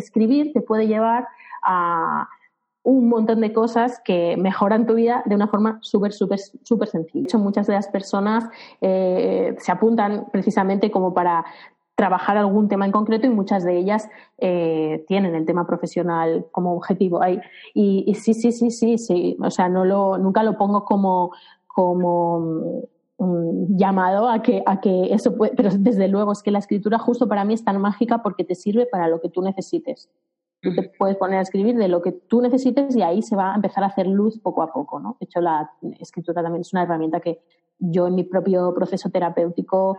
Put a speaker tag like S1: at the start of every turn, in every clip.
S1: escribir te puede llevar a un montón de cosas que mejoran tu vida de una forma súper, súper, súper sencilla. De hecho, muchas de las personas eh, se apuntan precisamente como para trabajar algún tema en concreto y muchas de ellas eh, tienen el tema profesional como objetivo ahí. Y, sí, sí, sí, sí, sí. O sea, nunca lo pongo como, como mm, llamado a que, a que eso puede, pero desde luego es que la escritura justo para mí es tan mágica porque te sirve para lo que tú necesites. Tú te puedes poner a escribir de lo que tú necesites y ahí se va a empezar a hacer luz poco a poco, ¿no? De hecho, la escritura también es una herramienta que yo en mi propio proceso terapéutico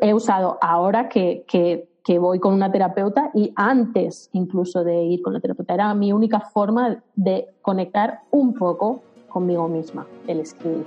S1: he usado ahora que, que, que, voy con una terapeuta y antes incluso de ir con la terapeuta. Era mi única forma de conectar un poco conmigo misma, el escribir.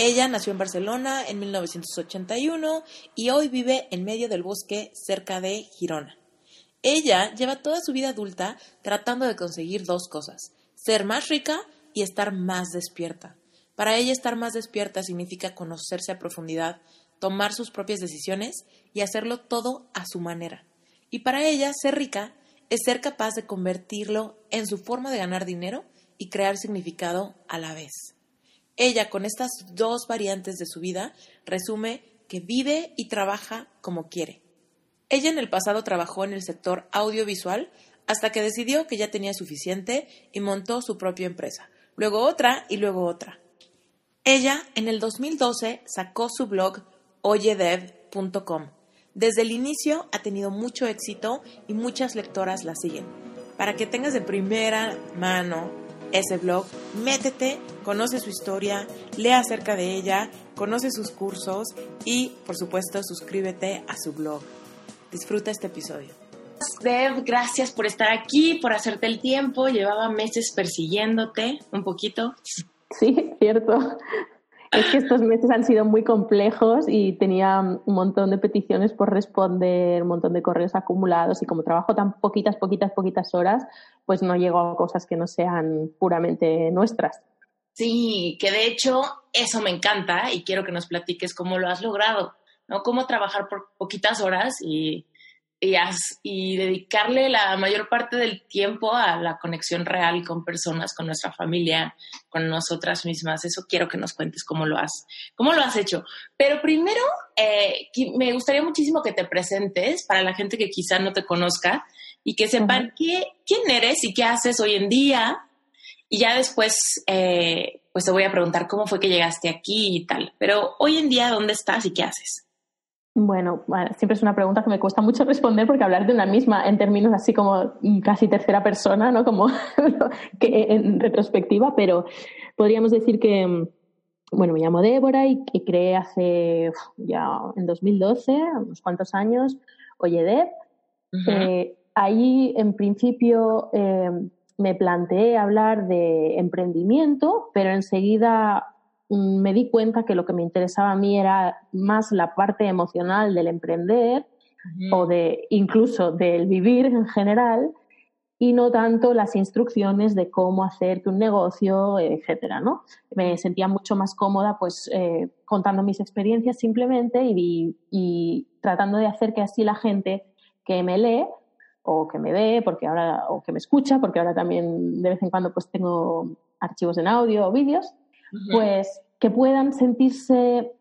S2: Ella nació en Barcelona en 1981 y hoy vive en medio del bosque cerca de Girona. Ella lleva toda su vida adulta tratando de conseguir dos cosas, ser más rica y estar más despierta. Para ella estar más despierta significa conocerse a profundidad, tomar sus propias decisiones y hacerlo todo a su manera. Y para ella ser rica es ser capaz de convertirlo en su forma de ganar dinero y crear significado a la vez. Ella, con estas dos variantes de su vida, resume que vive y trabaja como quiere. Ella en el pasado trabajó en el sector audiovisual hasta que decidió que ya tenía suficiente y montó su propia empresa, luego otra y luego otra. Ella en el 2012 sacó su blog oyedev.com. Desde el inicio ha tenido mucho éxito y muchas lectoras la siguen. Para que tengas de primera mano ese blog, métete, conoce su historia, lee acerca de ella, conoce sus cursos y, por supuesto, suscríbete a su blog. Disfruta este episodio. Dev, gracias por estar aquí, por hacerte el tiempo. Llevaba meses persiguiéndote un poquito.
S1: Sí, cierto. Es que estos meses han sido muy complejos y tenía un montón de peticiones por responder, un montón de correos acumulados y como trabajo tan poquitas, poquitas, poquitas horas, pues no llego a cosas que no sean puramente nuestras.
S2: Sí, que de hecho eso me encanta y quiero que nos platiques cómo lo has logrado, ¿no? Cómo trabajar por poquitas horas y y, dedicarle la mayor parte del tiempo a la conexión real con personas, con nuestra familia, con nosotras mismas. Eso quiero que nos cuentes cómo lo has, cómo lo has hecho. Pero primero, eh, me gustaría muchísimo que te presentes para la gente que quizá no te conozca y que sepan quién eres y qué haces hoy en día. Y ya después, eh, pues te voy a preguntar cómo fue que llegaste aquí y tal. Pero hoy en día, ¿dónde estás y qué haces?
S1: Bueno, siempre es una pregunta que me cuesta mucho responder porque hablar de una misma en términos así como casi tercera persona, ¿no? Como que en retrospectiva, pero podríamos decir que, bueno, me llamo Débora y, creé hace ya en 2012, unos cuantos años, Oyedep. Eh, ahí, en principio, eh, me planteé hablar de emprendimiento, pero enseguida me di cuenta que lo que me interesaba a mí era más la parte emocional del emprender o de incluso del vivir en general y no tanto las instrucciones de cómo hacerte un negocio, etcétera, ¿no? Me sentía mucho más cómoda, pues, eh, contando mis experiencias simplemente y, y, tratando de hacer que así la gente que me lee o que me ve, porque ahora, o que me escucha, porque ahora también de vez en cuando pues tengo archivos en audio o vídeos, pues que puedan sentirse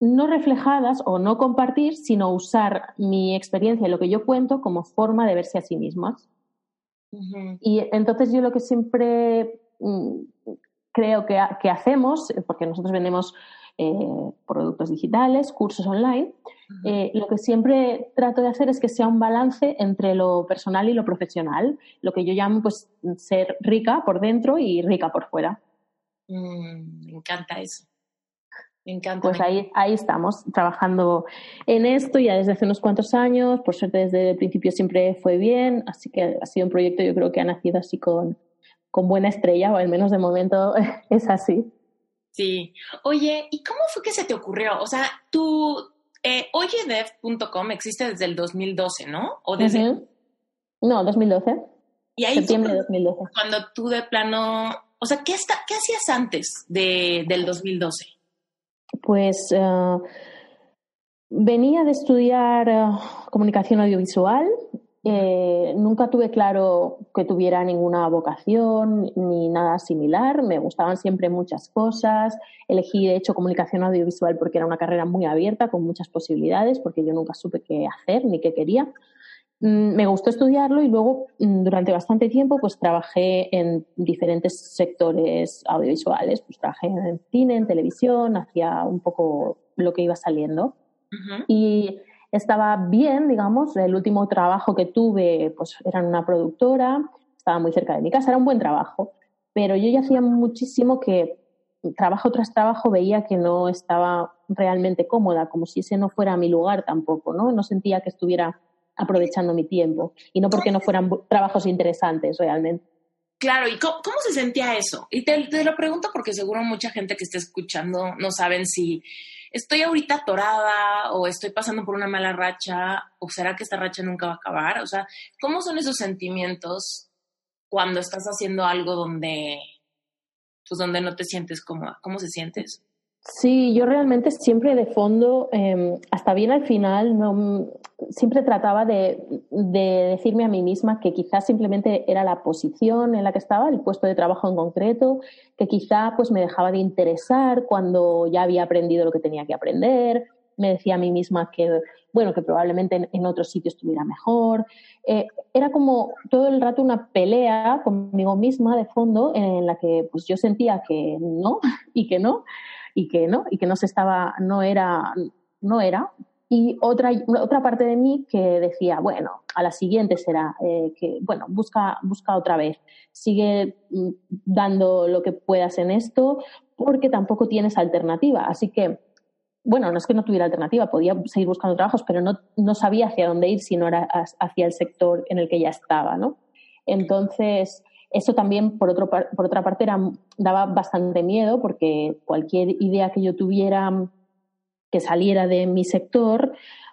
S1: no reflejadas o no compartir, sino usar mi experiencia y lo que yo cuento como forma de verse a sí mismas. Y entonces yo lo que siempre mm, creo que, que hacemos, porque nosotros vendemos eh, productos digitales, cursos online. Eh, lo que siempre trato de hacer es que sea un balance entre lo personal y lo profesional, lo que yo llamo pues ser rica por dentro y rica por fuera.
S2: Mm, me encanta eso. Me encanta.
S1: Pues ahí, ahí estamos, trabajando en esto ya desde hace unos cuantos años. Por suerte, desde el principio siempre fue bien, así que ha sido un proyecto, yo creo que ha nacido así con, con buena estrella, o al menos de momento es así.
S2: Sí. Oye, ¿y cómo fue que se te ocurrió? O sea, tu eh, oyedev.com existe desde el 2012, ¿no? ¿O desde...
S1: No, 2012.
S2: Y ahí
S1: Septiembre de 2012.
S2: Cuando tú de plano... O sea, ¿qué, está, qué hacías antes de, del 2012?
S1: Pues uh, venía de estudiar uh, comunicación audiovisual eh, nunca tuve claro que tuviera ninguna vocación ni nada similar. Me gustaban siempre muchas cosas. Elegí, de hecho, comunicación audiovisual porque era una carrera muy abierta, con muchas posibilidades, porque yo nunca supe qué hacer ni qué quería. Mm, me gustó estudiarlo y luego, mm, durante bastante tiempo, pues trabajé en diferentes sectores audiovisuales. Pues trabajé en cine, en televisión, hacía un poco lo que iba saliendo. Y estaba bien, digamos, el último trabajo que tuve pues era en una productora, estaba muy cerca de mi casa, era un buen trabajo, pero yo ya hacía muchísimo que trabajo tras trabajo veía que no estaba realmente cómoda, como si ese no fuera mi lugar tampoco, ¿no? No sentía que estuviera aprovechando mi tiempo y no porque no fueran trabajos interesantes realmente.
S2: Claro, ¿y cómo, se sentía eso? Y te, te, lo pregunto porque seguro mucha gente que esté escuchando no saben si estoy ahorita atorada o estoy pasando por una mala racha o será que esta racha nunca va a acabar? O sea, ¿cómo son esos sentimientos cuando estás haciendo algo donde, pues donde no te sientes cómoda? ¿Cómo se sientes?
S1: Sí, yo realmente siempre de fondo, eh, hasta bien al final, no, siempre trataba de, de, decirme a mí misma que quizás simplemente era la posición en la que estaba, el puesto de trabajo en concreto, que quizá pues me dejaba de interesar cuando ya había aprendido lo que tenía que aprender. Me decía a mí misma que, bueno, que probablemente en, en otro sitio estuviera mejor. Eh, era como todo el rato una pelea conmigo misma de fondo en la que pues yo sentía que no y que no y que no, y que no se estaba, no era, no era. Y otra, otra parte de mí que decía, bueno, a la siguiente será, eh, que, bueno, busca, busca otra vez, sigue mm, dando lo que puedas en esto, porque tampoco tienes alternativa. Así que, bueno, no es que no tuviera alternativa, podía seguir buscando trabajos, pero no, no sabía hacia dónde ir si no era hacia el sector en el que ya estaba, ¿no? Entonces, eso también, por, otro, por otra parte, era, daba bastante miedo porque cualquier idea que yo tuviera que saliera de mi sector,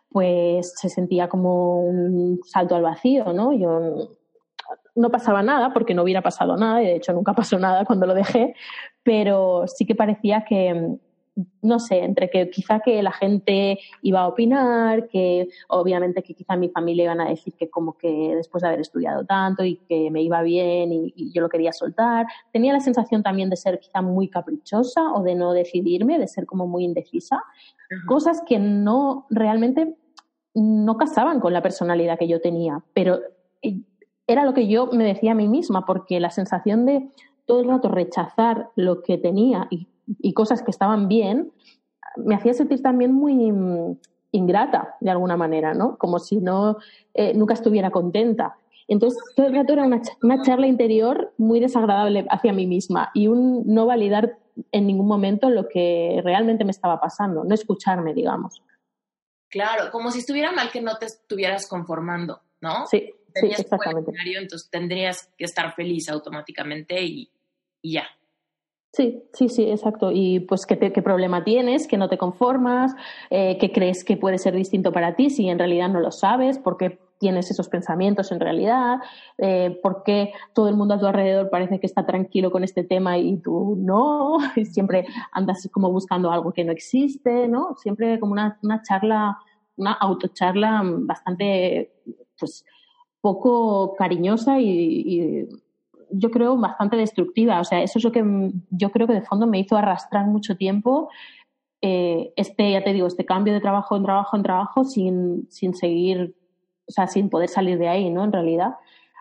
S1: pues se sentía como un salto al vacío, ¿no? Yo no pasaba nada porque no hubiera pasado nada, y de hecho nunca pasó nada cuando lo dejé, pero sí que parecía que, no sé, entre que quizá que la gente iba a opinar, que obviamente que quizá mi familia iban a decir que como que después de haber estudiado tanto y que me iba bien y, yo lo quería soltar, tenía la sensación también de ser quizá muy caprichosa o de no decidirme, de ser como muy indecisa, cosas que no realmente no casaban con la personalidad que yo tenía, pero eh, era lo que yo me decía a mí misma, porque la sensación de todo el rato rechazar lo que tenía y y cosas que estaban bien, me hacía sentir también muy mm, ingrata de alguna manera, ¿no? Como si no eh, nunca estuviera contenta. Entonces, todo el rato era una, una, charla interior muy desagradable hacia mí misma y un no validar en ningún momento lo que realmente me estaba pasando, no escucharme, digamos.
S2: Claro, como si estuviera mal que no te estuvieras conformando, ¿no?
S1: Sí, sí exactamente.
S2: Entonces tendrías que estar feliz automáticamente y, y ya.
S1: Sí, sí, sí, exacto. Y pues qué, qué problema tienes, que no te conformas, eh, que crees que puede ser distinto para ti si en realidad no lo sabes, porque tienes esos pensamientos en realidad, eh, porque todo el mundo a tu alrededor parece que está tranquilo con este tema y tú no, y siempre andas como buscando algo que no existe, ¿no? Siempre como una, una charla, una autocharla bastante, pues, poco cariñosa y, y yo creo, bastante destructiva. O sea, eso es lo que yo creo que de fondo me hizo arrastrar mucho tiempo eh, este, ya te digo, este cambio de trabajo en trabajo en trabajo sin, sin seguir, o sea, sin poder salir de ahí, ¿no? En realidad,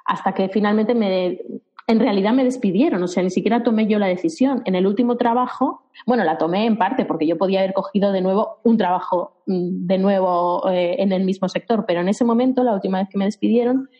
S1: hasta que finalmente me, en realidad me despidieron, o sea, ni siquiera tomé yo la decisión. En el último trabajo, bueno, la tomé en parte porque yo podía haber cogido de nuevo un trabajo mm, de nuevo eh, en el mismo sector, pero en ese momento, la última vez que me despidieron,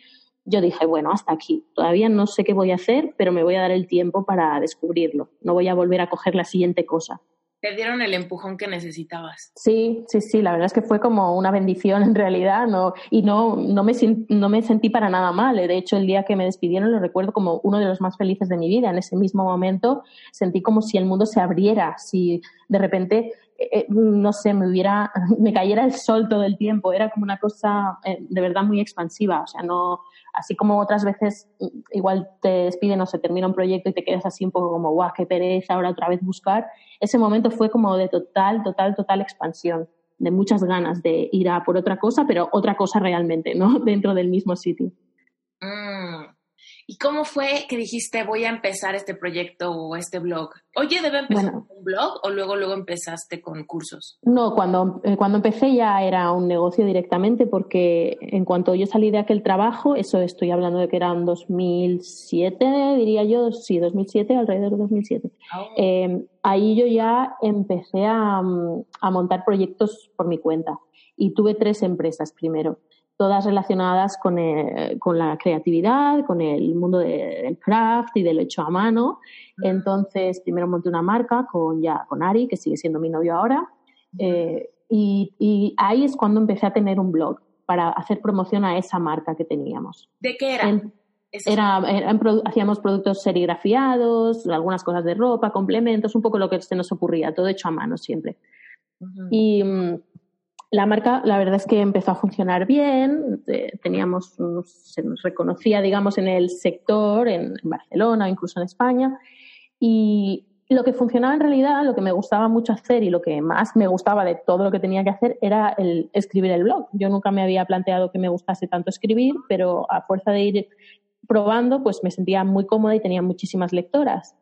S1: yo dije, bueno, hasta aquí. Todavía no sé qué voy a hacer, pero me voy a dar el tiempo para descubrirlo. No voy a volver a coger la siguiente cosa
S3: te dieron el empujón que necesitabas.
S1: Sí, sí, sí, la verdad es que fue como una bendición en realidad, no, y no, no, me, no me sentí para nada mal. De hecho, el día que me despidieron lo recuerdo como uno de los más felices de mi vida. En ese mismo momento sentí como si el mundo se abriera, si de repente, eh, no sé, me hubiera, me cayera el sol todo el tiempo. Era como una cosa eh, de verdad muy expansiva. O sea, no, así como otras veces igual te despiden o se termina un proyecto y te quedas así un poco como, guau, qué pereza, ahora otra vez buscar. Ese momento fue como de total, total, total expansión, de muchas ganas de ir a por otra cosa, pero otra cosa realmente, ¿no? Dentro del mismo sitio.
S3: Mm. ¿Y cómo fue que dijiste voy a empezar este proyecto o este blog? Oye, ¿debe empezar con un blog o luego luego empezaste con cursos?
S1: No, cuando, eh, cuando empecé ya era un negocio directamente porque en cuanto yo salí de aquel trabajo, eso estoy hablando de que era en 2007, diría yo, sí, 2007, alrededor de 2007. Eh, ahí yo ya empecé a, a montar proyectos por mi cuenta y tuve tres empresas primero todas relacionadas con, con la creatividad, con el mundo del craft y del hecho a mano. Entonces, primero monté una marca con, ya, con Ari, que sigue siendo mi novio ahora, eh, y, y, ahí es cuando empecé a tener un blog para hacer promoción a esa marca que teníamos.
S3: ¿De qué era?
S1: era, hacíamos productos serigrafiados, algunas cosas de ropa, complementos, un poco lo que se nos ocurría, todo hecho a mano siempre. Y mm, la marca, la verdad es que empezó a funcionar bien, eh, teníamos, se nos reconocía, digamos, en el sector, en, Barcelona, incluso en España, y lo que funcionaba en realidad, lo que me gustaba mucho hacer y lo que más me gustaba de todo lo que tenía que hacer era el escribir el blog. Yo nunca me había planteado que me gustase tanto escribir, pero a fuerza de ir probando, pues me sentía muy cómoda y tenía muchísimas lectoras.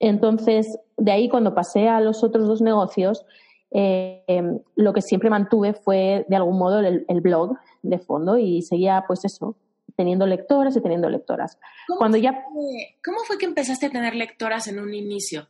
S1: Entonces, de ahí cuando pasé a los otros dos negocios, eh, em, lo que siempre mantuve fue de algún modo el, blog de fondo y seguía pues eso, teniendo lectoras y teniendo lectoras. Cuando ya...
S3: ¿Cómo fue que empezaste a tener lectoras en un inicio?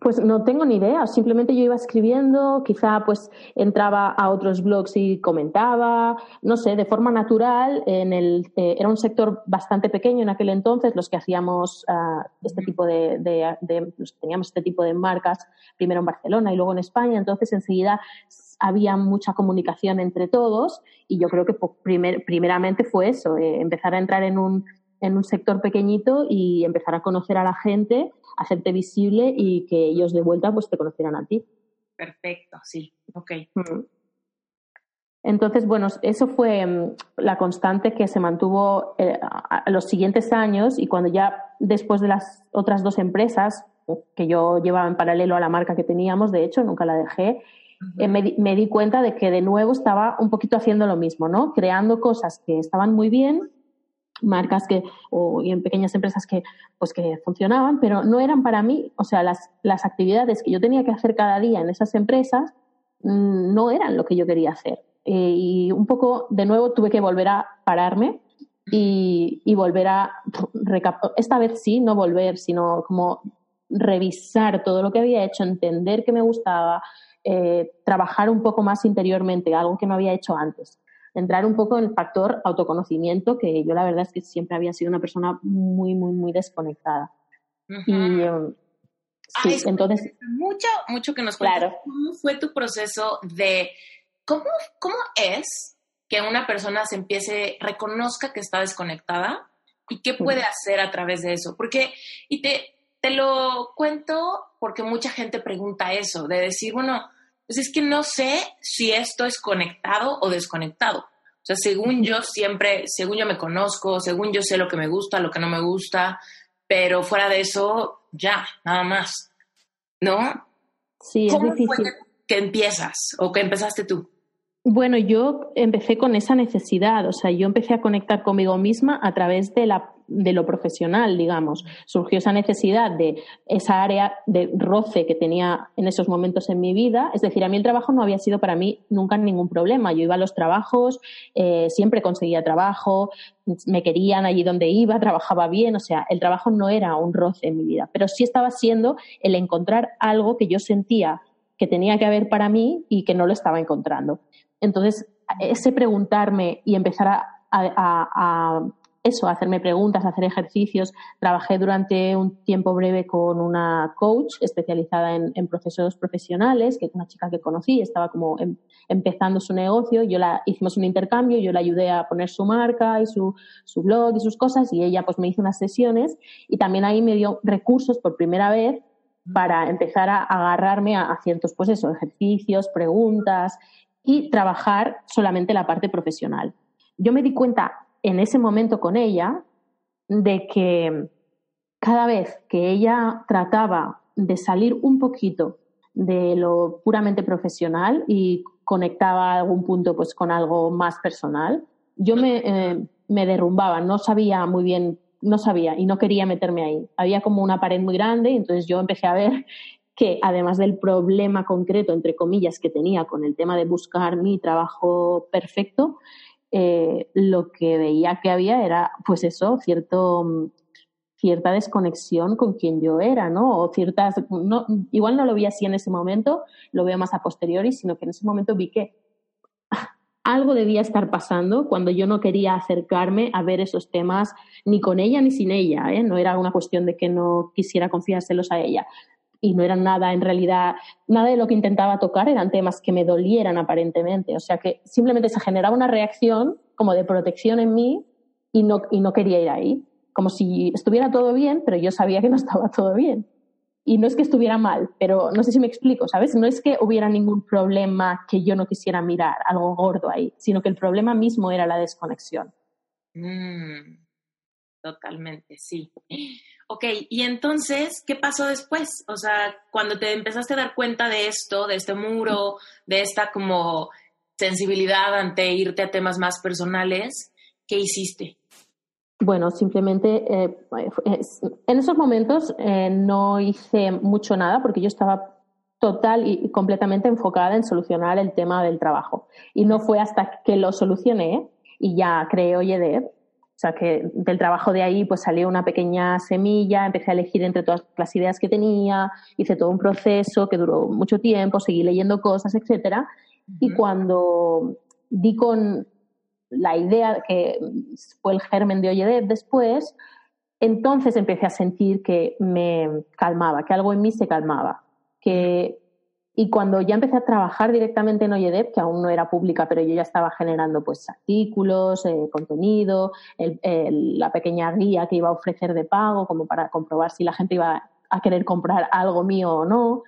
S1: Pues no tengo ni idea, simplemente yo iba escribiendo, quizá pues entraba a otros blogs y comentaba, no sé, de forma natural, en el, eh, era un sector bastante pequeño en aquel entonces, los que hacíamos uh, este tipo de, de, de teníamos este tipo de marcas, primero en Barcelona y luego en España, entonces enseguida había mucha comunicación entre todos y yo creo que primer, primeramente fue eso, eh, empezar a entrar en un, en un sector pequeñito y empezar a conocer a la gente hacerte visible y que ellos de vuelta pues te conocieran a ti.
S3: Perfecto, sí, ok.
S1: Entonces, bueno, eso fue mm, la constante que se mantuvo eh, a los siguientes años y cuando ya después de las otras dos empresas que yo llevaba en paralelo a la marca que teníamos, de hecho, nunca la dejé, eh, me, me, di cuenta de que de nuevo estaba un poquito haciendo lo mismo, ¿no? Creando cosas que estaban muy bien, marcas que, o y en pequeñas empresas que, pues que funcionaban, pero no eran para mí, o sea, las, las actividades que yo tenía que hacer cada día en esas empresas mm, no eran lo que yo quería hacer. Eh, y un poco, de nuevo, tuve que volver a pararme y, y volver a, esta vez sí, no volver, sino como revisar todo lo que había hecho, entender que me gustaba, eh, trabajar un poco más interiormente, algo que no había hecho antes entrar un poco en el factor autoconocimiento, que yo la verdad es que siempre había sido una persona muy, muy, muy desconectada. Y um, sí, entonces...
S3: Mucho, mucho que nos cuentes. Claro. ¿Cómo fue tu proceso de... ¿Cómo, ¿Cómo es que una persona se empiece, reconozca que está desconectada y qué puede hacer a través de eso? Porque, y te, te lo cuento porque mucha gente pregunta eso, de decir, bueno, pues es que no sé si esto es conectado o desconectado. O sea, según yo siempre, según yo me conozco, según yo sé lo que me gusta, lo que no me gusta, pero fuera de eso, ya, nada más. ¿No?
S1: Sí, es difícil. Fue
S3: que empiezas o que empezaste tú?
S1: Bueno, yo empecé con esa necesidad, o sea, yo empecé a conectar conmigo misma a través de la de lo profesional, digamos. Surgió esa necesidad de esa área de roce que tenía en esos momentos en mi vida. Es decir, a mí el trabajo no había sido para mí nunca ningún problema. Yo iba a los trabajos, eh, siempre conseguía trabajo, me querían allí donde iba, trabajaba bien. O sea, el trabajo no era un roce en mi vida, pero sí estaba siendo el encontrar algo que yo sentía que tenía que haber para mí y que no lo estaba encontrando. Entonces, ese preguntarme y empezar a, hacerme preguntas, hacer ejercicios. Trabajé durante un tiempo breve con una coach especializada en, procesos profesionales, que es una chica que conocí, estaba como em, empezando su negocio. Yo la hicimos un intercambio, yo la ayudé a poner su marca y su, su blog y sus cosas, y ella pues me hizo unas sesiones y también ahí me dio recursos por primera vez para empezar a agarrarme a, ciertos pues eso, ejercicios, preguntas y trabajar solamente la parte profesional. Yo me di cuenta en ese momento con ella de que cada vez que ella trataba de salir un poquito de lo puramente profesional y conectaba algún punto pues con algo más personal, yo me, eh, me derrumbaba, no sabía muy bien no sabía y no quería meterme ahí. Había como una pared muy grande y entonces yo empecé a ver que además del problema concreto, entre comillas, que tenía con el tema de buscar mi trabajo perfecto, eh, lo que veía que había era, pues eso, cierto, cierta desconexión con quien yo era, ¿no? O ciertas, no, igual no lo vi así en ese momento, lo veo más a posteriori, sino que en ese momento vi que algo debía estar pasando cuando yo no quería acercarme a ver esos temas ni con ella ni sin ella. ¿eh? No era una cuestión de que no quisiera confiárselos a ella. Y no era nada, en realidad, nada de lo que intentaba tocar eran temas que me dolieran aparentemente. O sea que simplemente se generaba una reacción como de protección en mí y no, y no quería ir ahí. Como si estuviera todo bien, pero yo sabía que no estaba todo bien. Y no es que estuviera mal, pero no sé si me explico, ¿sabes? No es que hubiera ningún problema que yo no quisiera mirar, algo gordo ahí, sino que el problema mismo era la desconexión.
S2: Mm, totalmente, sí. Ok, y entonces, ¿qué pasó después? O sea, cuando te empezaste a dar cuenta de esto, de este muro, de esta como sensibilidad ante irte a temas más personales, ¿qué hiciste?
S1: Bueno, simplemente eh, en esos momentos eh, no hice mucho nada porque yo estaba total y completamente enfocada en solucionar el tema del trabajo. Y no fue hasta que lo solucioné y ya creé Oyedev, o sea que del trabajo de ahí pues salió una pequeña semilla, empecé a elegir entre todas las ideas que tenía, hice todo un proceso que duró mucho tiempo, seguí leyendo cosas, etcétera. Y cuando di con la idea que fue el germen de Oyedev después, entonces empecé a sentir que me calmaba, que algo en mí se calmaba. Que, y cuando ya empecé a trabajar directamente en Oyedev, que aún no era pública, pero yo ya estaba generando pues artículos, eh, contenido, la pequeña guía que iba a ofrecer de pago, como para comprobar si la gente iba a querer comprar algo mío o no,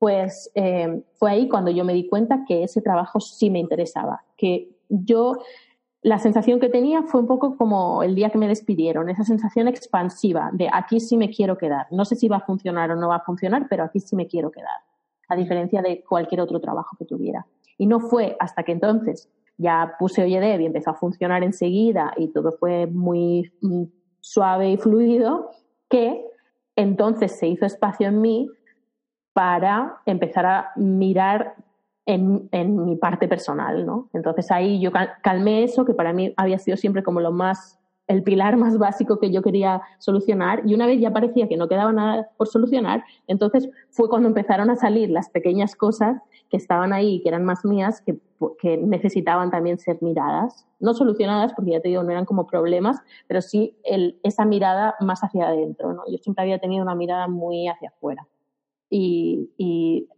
S1: pues eh, fue ahí cuando yo me di cuenta que ese trabajo sí me interesaba, que yo la sensación que tenía fue un poco como el día que me despidieron, esa sensación expansiva de aquí sí me quiero quedar. No sé si va a funcionar o no va a funcionar, pero aquí sí me quiero quedar, a diferencia de cualquier otro trabajo que tuviera. Y no fue hasta que entonces ya puse Oyedev y empezó a funcionar enseguida y todo fue muy mm, suave y fluido, que entonces se hizo espacio en mí para empezar a mirar en, en, mi parte personal, ¿no? Entonces ahí yo calmé eso, que para mí había sido siempre como lo más, el pilar más básico que yo quería solucionar, y una vez ya parecía que no quedaba nada por solucionar, entonces fue cuando empezaron a salir las pequeñas cosas que estaban ahí, que eran más mías, que, que necesitaban también ser miradas, no solucionadas, porque ya te digo, no eran como problemas, pero sí el, esa mirada más hacia adentro, ¿no? Yo siempre había tenido una mirada muy hacia afuera. Y, y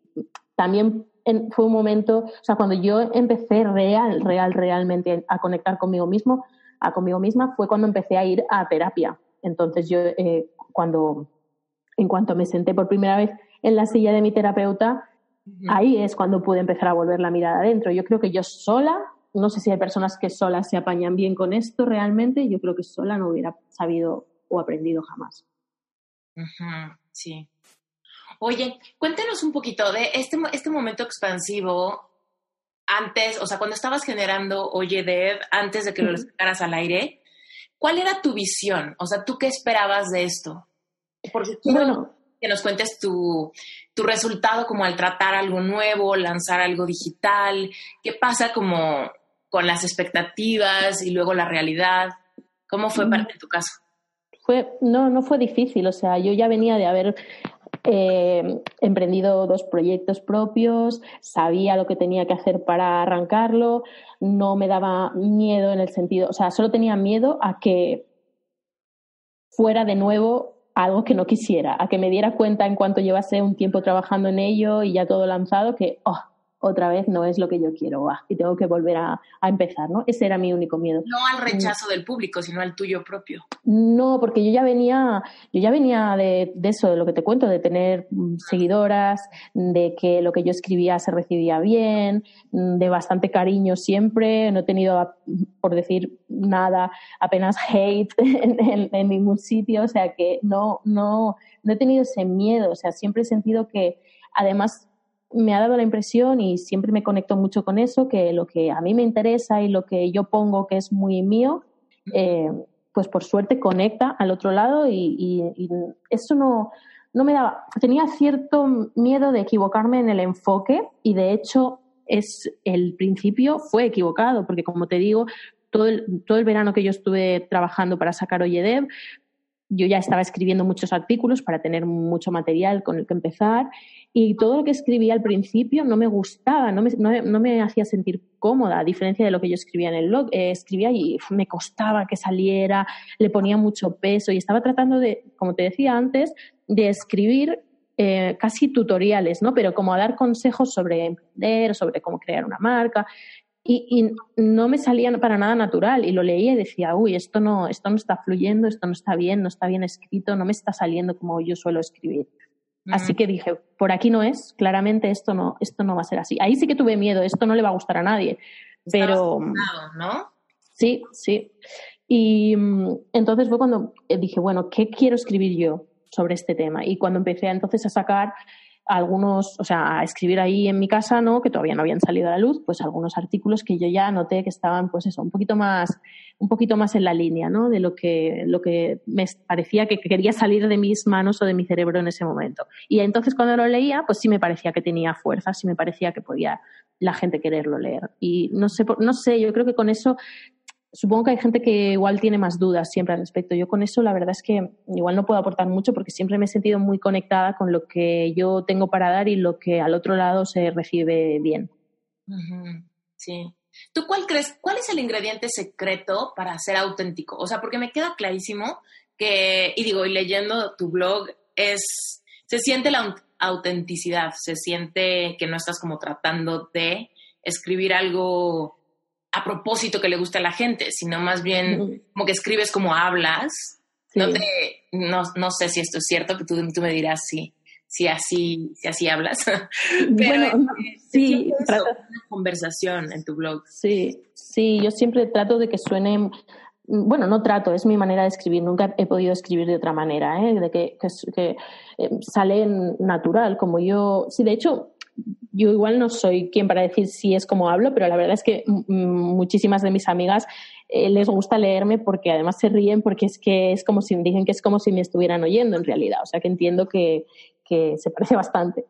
S1: también fue un momento, o sea, cuando yo empecé real, real, realmente a conectar conmigo mismo, a conmigo misma, fue cuando empecé a ir a terapia. Entonces yo, eh, cuando, en cuanto me senté por primera vez en la silla de mi terapeuta, ahí es cuando pude empezar a volver la mirada adentro. Yo creo que yo sola, no sé si hay personas que solas se apañan bien con esto realmente, yo creo que sola no hubiera sabido o aprendido jamás.
S2: Sí, Oye, cuéntenos un poquito de este, este momento expansivo antes, o sea, cuando estabas generando Oye Dev, antes de que lo sacaras al aire, ¿cuál era tu visión? O sea, ¿tú qué esperabas de esto? Porque bueno, que nos cuentes tu, tu resultado como al tratar algo nuevo, lanzar algo digital, qué pasa como con las expectativas y luego la realidad. ¿Cómo fue mm. parte de tu caso?
S1: Fue, no, no fue difícil. O sea, yo ya venía de haber eh, emprendido dos proyectos propios, sabía lo que tenía que hacer para arrancarlo, no me daba miedo en el sentido, o sea, solo tenía miedo a que fuera de nuevo algo que no quisiera, a que me diera cuenta en cuanto llevase un tiempo trabajando en ello y ya todo lanzado, que, oh, otra vez no es lo que yo quiero y tengo que volver a, empezar, ¿no? Ese era mi único miedo.
S2: No al rechazo del público, sino al tuyo propio.
S1: No, porque yo ya venía, yo ya venía de, eso, de lo que te cuento, de tener mm, seguidoras, de que lo que yo escribía se recibía bien, mm, de bastante cariño siempre, no he tenido, por decir nada, apenas hate en, en ningún sitio, o sea que no, no, no he tenido ese miedo, o sea, siempre he sentido que además me ha dado la impresión y siempre me conecto mucho con eso, que lo que a mí me interesa y lo que yo pongo que es muy mío, eh, pues por suerte conecta al otro lado y, eso no, no me daba, tenía cierto miedo de equivocarme en el enfoque y de hecho es el principio fue equivocado porque como te digo todo el, todo el verano que yo estuve trabajando para sacar Oyedev yo ya estaba escribiendo muchos artículos para tener mucho material con el que empezar y todo lo que escribía al principio no me gustaba, no me, no, me hacía sentir cómoda, a diferencia de lo que yo escribía en el blog. Eh, escribía y me costaba que saliera, le ponía mucho peso y estaba tratando de, como te decía antes, de escribir eh, casi tutoriales, ¿no? Pero como a dar consejos sobre emprender, sobre cómo crear una marca. Y, y, no me salía para nada natural y lo leía y decía, uy, esto no, esto no está fluyendo, esto no está bien, no está bien escrito, no me está saliendo como yo suelo escribir. Así que dije, por aquí no es, claramente esto no, esto no va a ser así. Ahí sí que tuve miedo, esto no le va a gustar a nadie. Pero.
S2: ¿no?
S1: Sí, sí. Y mm, entonces fue cuando eh, dije, bueno, ¿qué quiero escribir yo sobre este tema? Y cuando empecé entonces a sacar algunos, o sea, a escribir ahí en mi casa, ¿no? Que todavía no habían salido a la luz, pues algunos artículos que yo ya noté que estaban, pues eso, un poquito más, un poquito más en la línea, ¿no? De lo que, lo que me parecía que quería salir de mis manos o de mi cerebro en ese momento. Y entonces cuando lo leía, pues sí me parecía que tenía fuerza, sí me parecía que podía la gente quererlo leer. Y no sé, no sé, yo creo que con eso Supongo que hay gente que igual tiene más dudas siempre al respecto. Yo con eso la verdad es que igual no puedo aportar mucho porque siempre me he sentido muy conectada con lo que yo tengo para dar y lo que al otro lado se recibe bien.
S2: Sí. ¿Tú cuál crees, cuál es el ingrediente secreto para ser auténtico? O sea, porque me queda clarísimo que, y digo, y leyendo tu blog, es, se siente la autenticidad, se siente que no estás como tratando de escribir algo a propósito que le guste a la gente, sino más bien como que escribes como hablas. No, no, sé si esto es cierto, que tú, tú me dirás si, si, así, si así hablas. Pero bueno, sí, una conversación en tu blog.
S1: Sí, sí, yo siempre trato de que suene bueno, no trato, es mi manera de escribir, nunca he podido escribir de otra manera, ¿eh? de que, que, que eh, sale natural, como yo, sí, de hecho, yo igual no soy quien para decir si es como hablo, pero la verdad es que muchísimas de mis amigas eh, les gusta leerme porque además se ríen porque es que es como si dicen que es como si me estuvieran oyendo en realidad. O sea que entiendo que, que se parece bastante.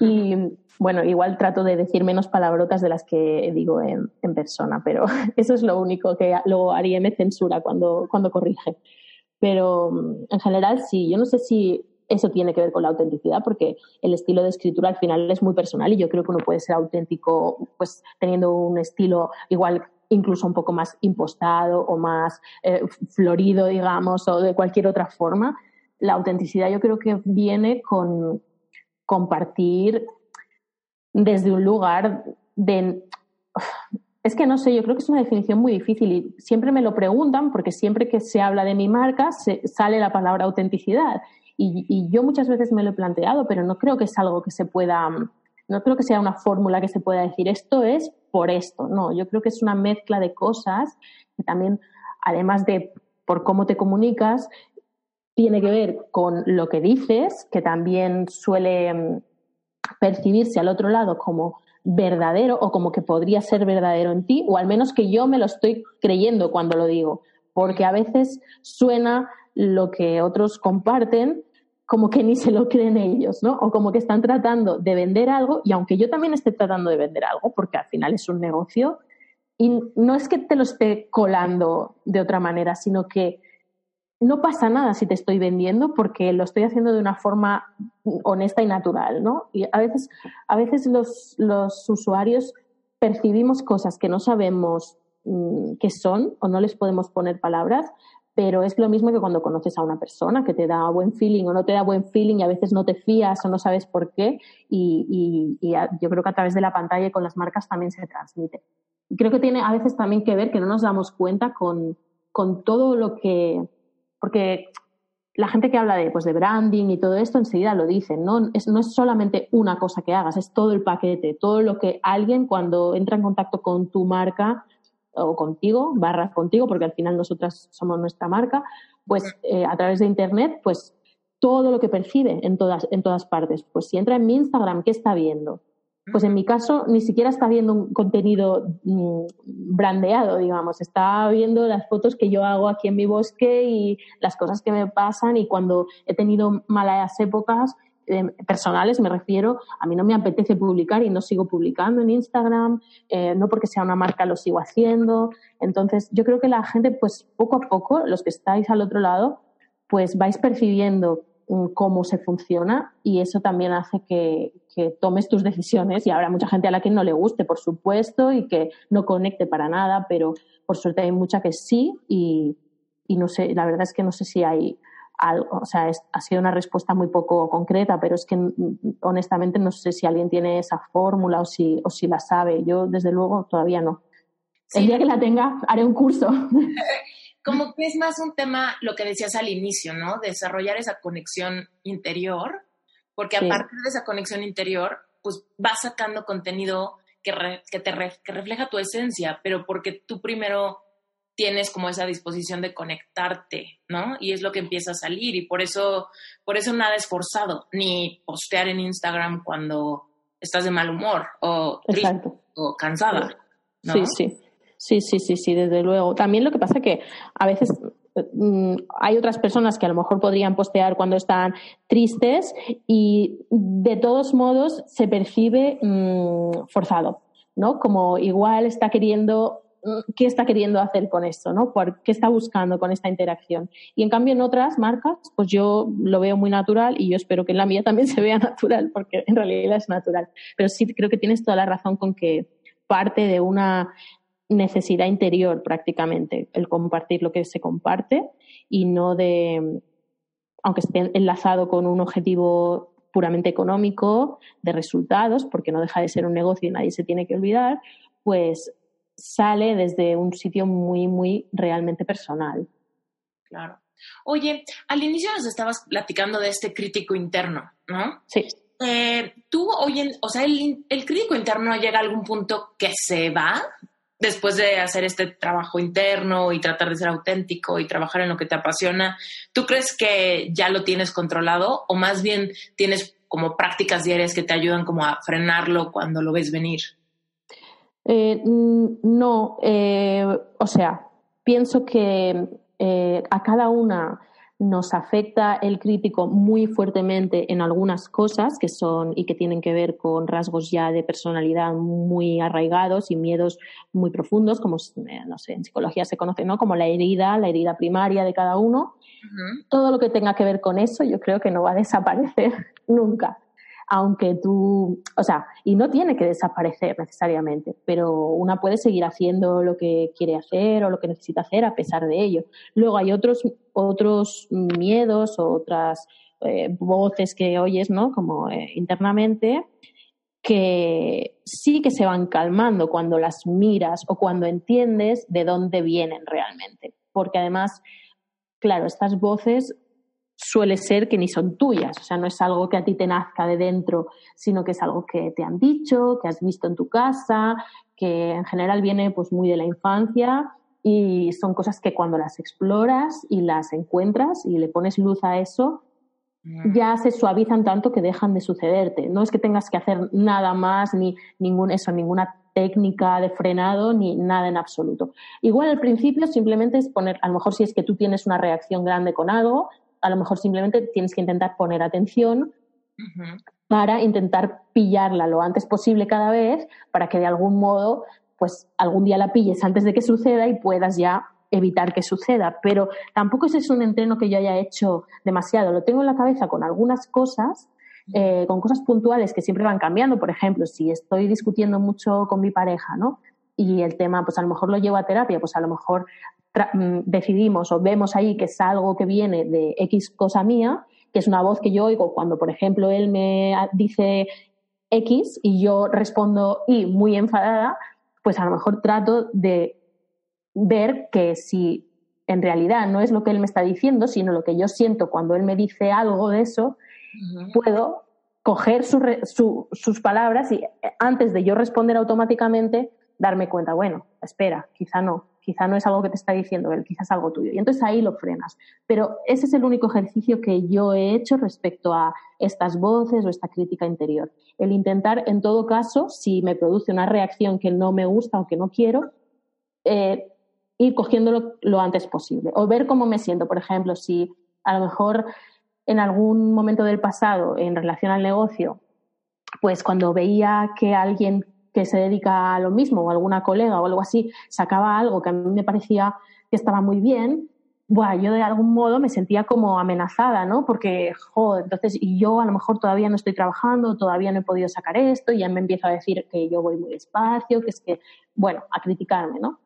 S1: Y bueno, igual trato de decir menos palabrotas de las que digo en, en persona, pero eso es lo único que luego Ari me censura cuando, cuando corrige. Pero en general sí, yo no sé si eso tiene que ver con la autenticidad porque el estilo de escritura al final es muy personal y yo creo que uno puede ser auténtico pues teniendo un estilo igual incluso un poco más impostado o más eh, florido, digamos, o de cualquier otra forma. La autenticidad yo creo que viene con compartir desde un lugar de... Es que no sé, yo creo que es una definición muy difícil y siempre me lo preguntan porque siempre que se habla de mi marca se, sale la palabra autenticidad. Y, yo muchas veces me lo he planteado, pero no creo que es algo que se pueda, no creo que sea una fórmula que se pueda decir esto es por esto. No, yo creo que es una mezcla de cosas que también, además de por cómo te comunicas, tiene que ver con lo que dices, que también suele mm, percibirse al otro lado como verdadero o como que podría ser verdadero en ti, o al menos que yo me lo estoy creyendo cuando lo digo porque a veces suena lo que otros comparten como que ni se lo creen ellos, ¿no? O como que están tratando de vender algo y aunque yo también esté tratando de vender algo, porque al final es un negocio, y no es que te lo esté colando de otra manera, sino que no pasa nada si te estoy vendiendo porque lo estoy haciendo de una forma honesta y natural, ¿no? Y a veces, a veces los, los usuarios percibimos cosas que no sabemos mm, qué son o no les podemos poner palabras, pero es lo mismo que cuando conoces a una persona que te da buen feeling o no te da buen feeling y a veces no te fías o no sabes por qué y, y, yo creo que a través de la pantalla y con las marcas también se transmite. Y creo que tiene a veces también que ver que no nos damos cuenta con, con todo lo que porque la gente que habla de, pues, de branding y todo esto enseguida lo dicen, ¿no? Es, no es solamente una cosa que hagas, es todo el paquete, todo lo que alguien cuando entra en contacto con tu marca o contigo, barra contigo, porque al final nosotras somos nuestra marca, pues eh, a través de Internet, pues todo lo que percibe en todas, en todas partes. Pues si entra en mi Instagram, ¿qué está viendo? Pues en mi caso ni siquiera está viendo un contenido mm, brandeado, digamos, está viendo las fotos que yo hago aquí en mi bosque y las cosas que me pasan y cuando he tenido malas épocas eh, personales, me refiero, a mí no me apetece publicar y no sigo publicando en Instagram, eh, no porque sea una marca lo sigo haciendo. Entonces, yo creo que la gente, pues poco a poco, los que estáis al otro lado, pues vais percibiendo cómo se funciona y eso también hace que, tomes tus decisiones y habrá mucha gente a la que no le guste, por supuesto, y que no conecte para nada, pero por suerte hay mucha que sí y, no sé, la verdad es que no sé si hay algo, o sea, ha sido una respuesta muy poco concreta, pero es que honestamente no sé si alguien tiene esa fórmula o si, o si la sabe. Yo, desde luego, todavía no. El día que la tenga, haré un curso.
S3: como que es más un tema, lo que decías al inicio, ¿no? Desarrollar esa conexión interior, porque a partir de esa conexión interior, pues vas sacando contenido que, que te que refleja tu esencia, pero porque tú primero tienes como esa disposición de conectarte, ¿no? Y es lo que empieza a salir y por eso, por eso nada es forzado, ni postear en Instagram cuando estás de mal humor o triste o cansada. ¿no?
S1: Sí, sí. Sí, sí, sí, sí, desde luego. También lo que pasa que a veces mm, hay otras personas que a lo mejor podrían postear cuando están tristes y de todos modos se percibe mm, forzado, ¿no? Como igual está queriendo qué está queriendo hacer con esto, ¿no? ¿Qué está buscando con esta interacción? Y en cambio en otras marcas, pues yo lo veo muy natural y yo espero que en la mía también se vea natural, porque en realidad es natural. Pero sí creo que tienes toda la razón con que parte de una necesidad interior prácticamente, el compartir lo que se comparte y no de, aunque esté enlazado con un objetivo puramente económico, de resultados, porque no deja de ser un negocio y nadie se tiene que olvidar, pues sale desde un sitio muy, muy realmente personal.
S3: Claro. Oye, al inicio nos estabas platicando de este crítico interno, ¿no?
S1: Sí.
S3: Eh, tú, oye, o sea, el, el, crítico interno llega a algún punto que se va, después de hacer este trabajo interno y tratar de ser auténtico y trabajar en lo que te apasiona, ¿tú crees que ya lo tienes controlado o más bien tienes como prácticas diarias que te ayudan como a frenarlo cuando lo ves venir?
S1: Eh, no, eh, o sea, pienso que eh, a cada una nos afecta el crítico muy fuertemente en algunas cosas que son y que tienen que ver con rasgos ya de personalidad muy arraigados y miedos muy profundos, como eh, no sé, en psicología se conoce, ¿no? Como la herida, la herida primaria de cada uno. Todo lo que tenga que ver con eso, yo creo que no va a desaparecer nunca aunque tú, o sea, y no tiene que desaparecer necesariamente, pero una puede seguir haciendo lo que quiere hacer o lo que necesita hacer a pesar de ello. Luego hay otros, otros miedos otras eh, voces que oyes, ¿no? Como eh, internamente, que sí que se van calmando cuando las miras o cuando entiendes de dónde vienen realmente. Porque además, claro, estas voces suele ser que ni son tuyas, o sea, no es algo que a ti te nazca de dentro, sino que es algo que te han dicho, que has visto en tu casa, que en general viene pues muy de la infancia y son cosas que cuando las exploras y las encuentras y le pones luz a eso, mm. ya se suavizan tanto que dejan de sucederte. No es que tengas que hacer nada más ni ningún eso, ninguna técnica de frenado ni nada en absoluto. Igual al principio simplemente es poner, a lo mejor si es que tú tienes una reacción grande con algo, a lo mejor simplemente tienes que intentar poner atención para intentar pillarla lo antes posible cada vez para que de algún modo pues algún día la pilles antes de que suceda y puedas ya evitar que suceda. Pero tampoco ese es un entreno que yo haya hecho demasiado. Lo tengo en la cabeza con algunas cosas, eh, con cosas puntuales que siempre van cambiando. Por ejemplo, si estoy discutiendo mucho con mi pareja, ¿no? Y el tema, pues a lo mejor lo llevo a terapia, pues a lo mejor decidimos o vemos ahí que es algo que viene de X cosa mía, que es una voz que yo oigo cuando, por ejemplo, él me dice X y yo respondo Y muy enfadada, pues a lo mejor trato de ver que si en realidad no es lo que él me está diciendo, sino lo que yo siento cuando él me dice algo de eso, puedo coger sus palabras y eh, antes de yo responder automáticamente, darme cuenta, bueno, espera, quizá no, quizá no es algo que te está diciendo él, quizás es algo tuyo. Y entonces ahí lo frenas. Pero ese es el único ejercicio que yo he hecho respecto a estas voces o esta crítica interior. El intentar, en todo caso, si me produce una reacción que no me gusta o que no quiero, eh, ir cogiéndolo lo antes posible. O ver cómo me siento. Por ejemplo, si a lo mejor en algún momento del pasado, en relación al negocio, pues cuando veía que alguien que se dedica a lo mismo, o alguna colega o algo así, sacaba algo que a mí me parecía que estaba muy bien, bueno, yo de algún modo me sentía como amenazada, ¿no? Porque, joder, entonces, y yo a lo mejor todavía no estoy trabajando, todavía no he podido sacar esto, y ya me empiezo a decir que yo voy muy despacio, que es que, bueno, a criticarme, ¿no?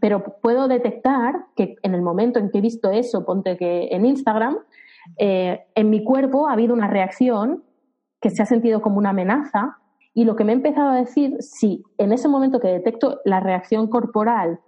S1: pero puedo detectar que en el momento en que he visto eso, ponte que en Instagram, eh, en mi cuerpo ha habido una reacción que se ha sentido como una amenaza y lo que me he empezado a decir, si en ese momento que detecto la reacción corporal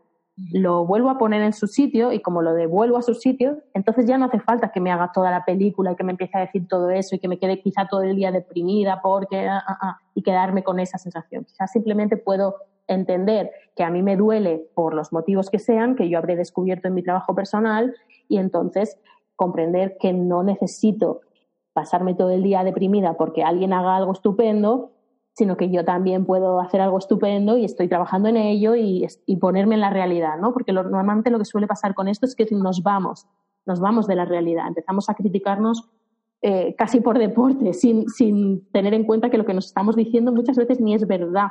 S1: lo vuelvo a poner en su sitio y como lo devuelvo a su sitio, entonces ya no hace falta que me haga toda la película y que me empiece a decir todo eso y que me quede quizá todo el día deprimida porque ah, ah, ah, y quedarme con esa sensación. Quizás simplemente puedo entender que a mí me duele por los motivos que sean, que yo habré descubierto en mi trabajo personal y entonces comprender que no necesito pasarme todo el día deprimida porque alguien haga algo estupendo, sino que yo también puedo hacer algo estupendo y estoy trabajando en ello y, ponerme en la realidad, ¿no? Porque normalmente lo que suele pasar con esto es que nos vamos, nos vamos de la realidad, empezamos a criticarnos eh, casi por deporte, sin, sin tener en cuenta que lo que nos estamos diciendo muchas veces ni es verdad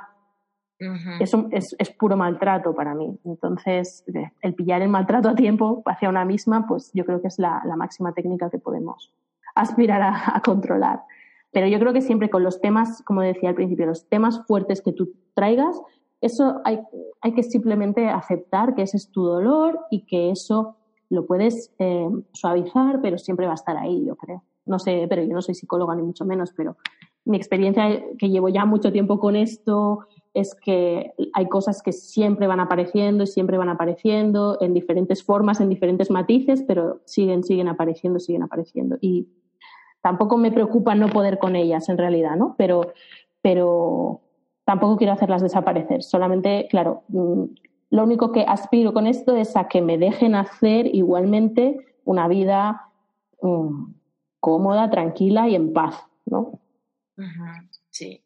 S1: eso es, puro maltrato para mí. Entonces, el pillar el maltrato a tiempo hacia una misma, pues yo creo que es la, máxima técnica que podemos aspirar a, controlar. Pero yo creo que siempre con los temas, como decía al principio, los temas fuertes que tú traigas, eso hay, hay que simplemente aceptar que ese es tu dolor y que eso lo puedes eh, suavizar, pero siempre va a estar ahí, yo creo. No sé, pero yo no soy psicóloga ni mucho menos, pero mi experiencia que llevo ya mucho tiempo con esto, es que hay cosas que siempre van apareciendo y siempre van apareciendo en diferentes formas, en diferentes matices, pero siguen, siguen apareciendo, siguen apareciendo. Y tampoco me preocupa no poder con ellas en realidad, ¿no? Pero, pero tampoco quiero hacerlas desaparecer. Solamente, claro, mm, lo único que aspiro con esto es a que me dejen hacer igualmente una vida mm, cómoda, tranquila y en paz, ¿no?
S3: Sí.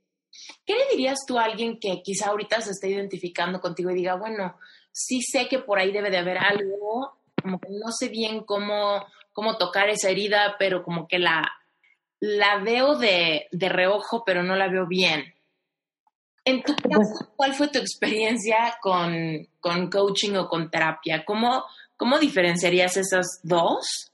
S3: ¿Qué le dirías tú a alguien que quizá ahorita se esté identificando contigo y diga, bueno, sí sé que por ahí debe de haber algo, como que no sé bien cómo, cómo tocar esa herida, pero como que la, la veo de, de reojo, pero no la veo bien? En tu caso, pues ¿cuál fue tu experiencia con, con coaching o con terapia? ¿Cómo, cómo diferenciarías esas dos?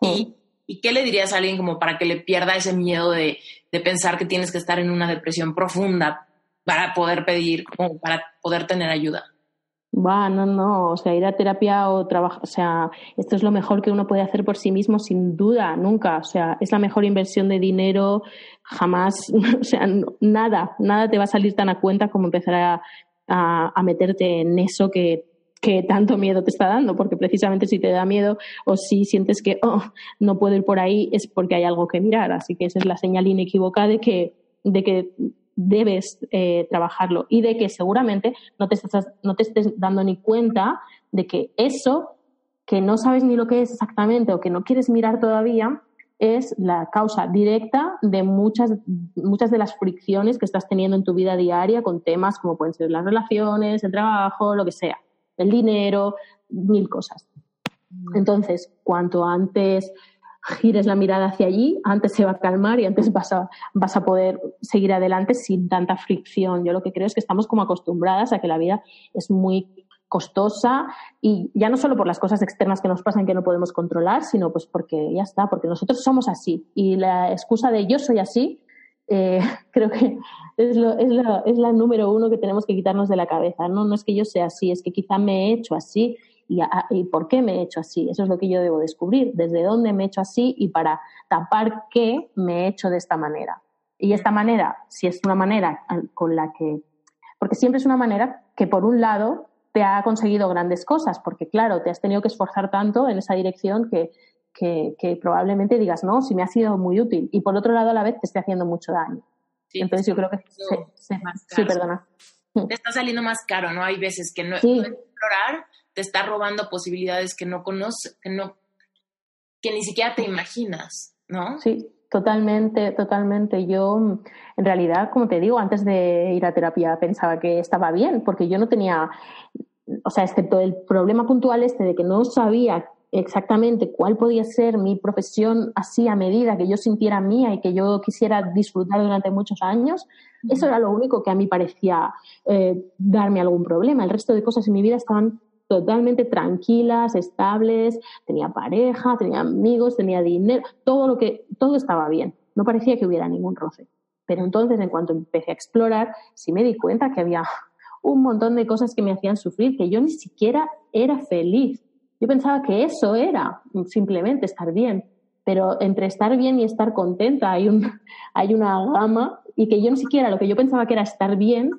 S3: Y ¿Y qué le dirías a alguien como para que le pierda ese miedo de, pensar que tienes que estar en una depresión profunda para poder pedir, o para poder tener ayuda?
S1: Va, no, no, o sea, ir a terapia o trabajar, o sea, esto es lo mejor que uno puede hacer por sí mismo, sin duda, nunca, o sea, es la mejor inversión de dinero, jamás, o sea, nada, nada te va a salir tan a cuenta como empezar a, a meterte en eso que que tanto miedo te está dando, porque precisamente si te da miedo o si sientes que oh, no puedo ir por ahí es porque hay algo que mirar. Así que esa es la señal inequívoca de que, de que debes eh, trabajarlo y de que seguramente no te, estás, no te estés dando ni cuenta de que eso, que no sabes ni lo que es exactamente o que no quieres mirar todavía, es la causa directa de muchas, muchas de las fricciones que estás teniendo en tu vida diaria con temas como pueden ser las relaciones, el trabajo, lo que sea, el dinero, mil cosas. Mm. Entonces, cuanto antes gires la mirada hacia allí, antes se va a calmar y antes vas a, vas a poder seguir adelante sin tanta fricción. Yo lo que creo es que estamos como acostumbradas a que la vida es muy costosa y ya no solo por las cosas externas que nos pasan que no podemos controlar, sino pues porque ya está, porque nosotros somos así. Y la excusa de yo soy así, eh, creo que es, lo, es, la, es la número uno que tenemos que quitarnos de la cabeza. ¿no? no es que yo sea así, es que quizá me he hecho así y, y, por qué me he hecho así. Eso es lo que yo debo descubrir, desde dónde me he hecho así y para tapar qué me he hecho de esta manera. Y esta manera, si es una manera con la que, porque siempre es una manera que por un lado te ha conseguido grandes cosas, porque claro, te has tenido que esforzar tanto en esa dirección que, que, probablemente digas, no, si me ha sido muy útil. Y por otro lado, a la vez te esté haciendo mucho daño. Entonces yo creo que... sí, perdona.
S3: Te está saliendo más caro, ¿no? Hay veces que no, explorar te está robando posibilidades que no conoces, que no, que ni siquiera te imaginas, ¿no?
S1: Sí, Totalmente, totalmente. Yo, en realidad, como te digo, antes de ir a terapia pensaba que estaba bien, porque yo no tenía, o sea, excepto el problema puntual este de que no sabía exactamente cuál podía ser mi profesión así a medida que yo sintiera mía y que yo quisiera disfrutar durante muchos años, eso era lo único que a mí parecía eh, darme algún problema. El resto de cosas en mi vida estaban totalmente tranquilas, estables, tenía pareja, tenía amigos, tenía dinero, todo lo que, todo estaba bien. No parecía que hubiera ningún roce. Pero entonces, en cuanto empecé a explorar, sí me di cuenta que había un montón de cosas que me hacían sufrir, que yo ni siquiera era feliz. Yo pensaba que eso era simplemente estar bien, pero entre estar bien y estar contenta hay, un, hay una gama y que yo ni siquiera lo que yo pensaba que era estar bien,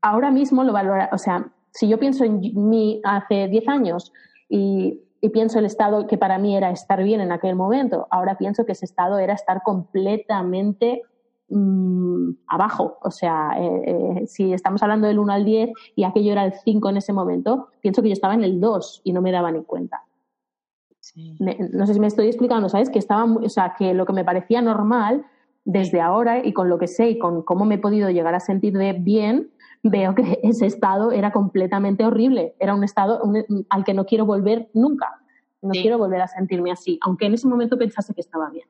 S1: ahora mismo lo valora, o sea, si yo pienso en mí hace 10 años y, pienso el estado que para mí era estar bien en aquel momento, ahora pienso que ese estado era estar completamente mm, abajo. O sea, eh, eh, si estamos hablando del 1 al 10 y aquello era el 5 en ese momento, pienso que yo estaba en el 2 y no me daba ni cuenta. no sé si me estoy explicando, ¿sabes? Que estaba, o sea, que lo que me parecía normal desde ahora y con lo que sé y con cómo me he podido llegar a sentir de bien, veo que ese estado era completamente horrible. Era un estado al que no quiero volver nunca. No quiero volver a sentirme así, aunque en ese momento pensase que estaba bien.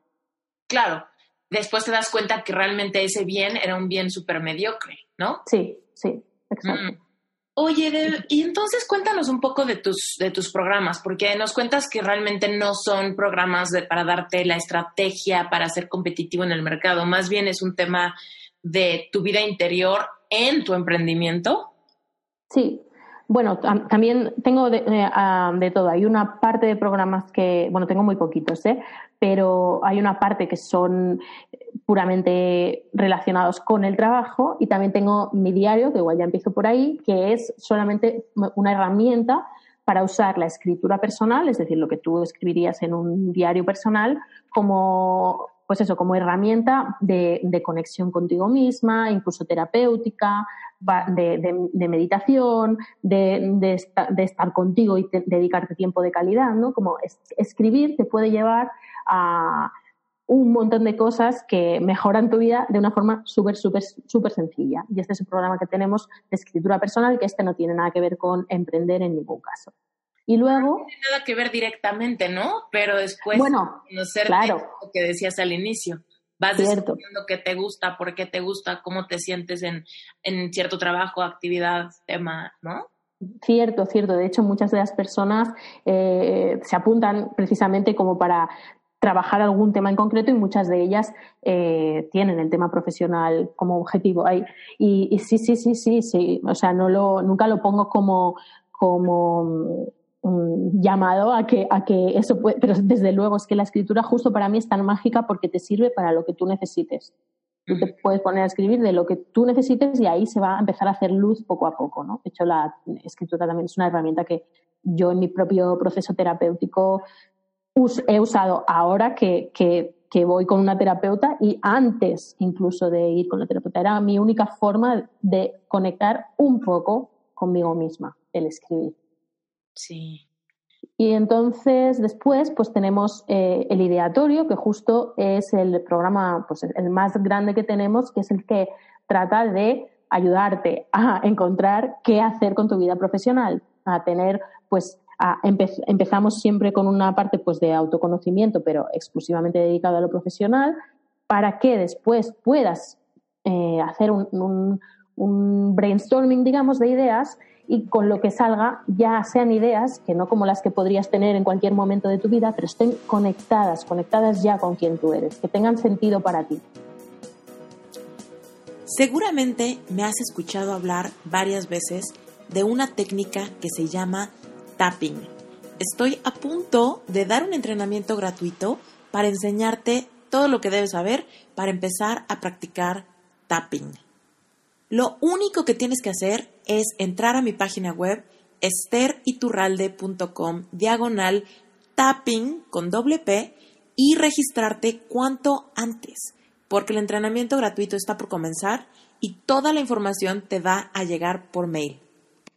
S3: Claro, después te das cuenta que realmente ese bien era un bien súper mediocre, ¿no?
S1: Sí, sí, exacto. Mm.
S3: Oye, y entonces cuéntanos un poco de tus, de tus programas, porque nos cuentas que realmente no son programas para darte la estrategia para ser competitivo en el mercado, más bien es un tema de tu vida interior en tu emprendimiento?
S1: Sí, bueno, también tengo de, todo. Hay una parte de programas que, bueno, tengo muy poquitos, ¿eh? pero hay una parte que son puramente relacionados con el trabajo y también tengo mi diario, que igual ya empiezo por ahí, que es solamente una herramienta para usar la escritura personal, es decir, lo que tú escribirías en un diario personal, como pues eso, como herramienta de, conexión contigo misma, incluso terapéutica, de, meditación, de, estar contigo y dedicarte tiempo de calidad, ¿no? Como escribir te puede llevar a un montón de cosas que mejoran tu vida de una forma súper, súper, súper sencilla. Y este es el programa que tenemos de escritura personal, que este no tiene nada que ver con emprender en ningún caso. Y luego...
S3: No tiene nada que ver directamente, ¿no? Pero después
S1: bueno,
S3: conocer lo que decías al inicio. Vas descubriendo qué te gusta, por qué te gusta, cómo te sientes en, en cierto trabajo, actividad, tema, ¿no?
S1: Cierto, cierto. De hecho, muchas de las personas eh, se apuntan precisamente como para trabajar algún tema en concreto y muchas de ellas eh, tienen el tema profesional como objetivo. ahí y, y, sí, sí, sí, sí, sí. O sea, no lo, nunca lo pongo como, como llamado a que, a que eso puede, pero desde luego es que la escritura justo para mí es tan mágica porque te sirve para lo que tú necesites. Tú te puedes poner a escribir de lo que tú necesites y ahí se va a empezar a hacer luz poco a poco, ¿no? De hecho, la escritura también es una herramienta que yo en mi propio proceso terapéutico he usado ahora que, que, que voy con una terapeuta y antes incluso de ir con la terapeuta. Era mi única forma de conectar un poco conmigo misma, el escribir.
S3: Sí.
S1: Y entonces después pues tenemos eh, el ideatorio, que justo es el programa pues, el más grande que tenemos, que es el que trata de ayudarte a encontrar qué hacer con tu vida profesional, a tener pues empezamos siempre con una parte pues de autoconocimiento, pero exclusivamente dedicado a lo profesional, para que después puedas eh, hacer un brainstorming, digamos, de ideas y con lo que salga ya sean ideas que no como las que podrías tener en cualquier momento de tu vida, pero estén conectadas, conectadas ya con quien tú eres, que tengan sentido para ti.
S2: Seguramente me has escuchado hablar varias veces de una técnica que se llama tapping. Estoy a punto de dar un entrenamiento gratuito para enseñarte todo lo que debes saber para empezar a practicar tapping. Lo único que tienes que hacer es entrar a mi página web esteriturralde.com diagonal tapping con doble P y registrarte cuanto antes, porque el entrenamiento gratuito está por comenzar y toda la información te va a llegar por mail.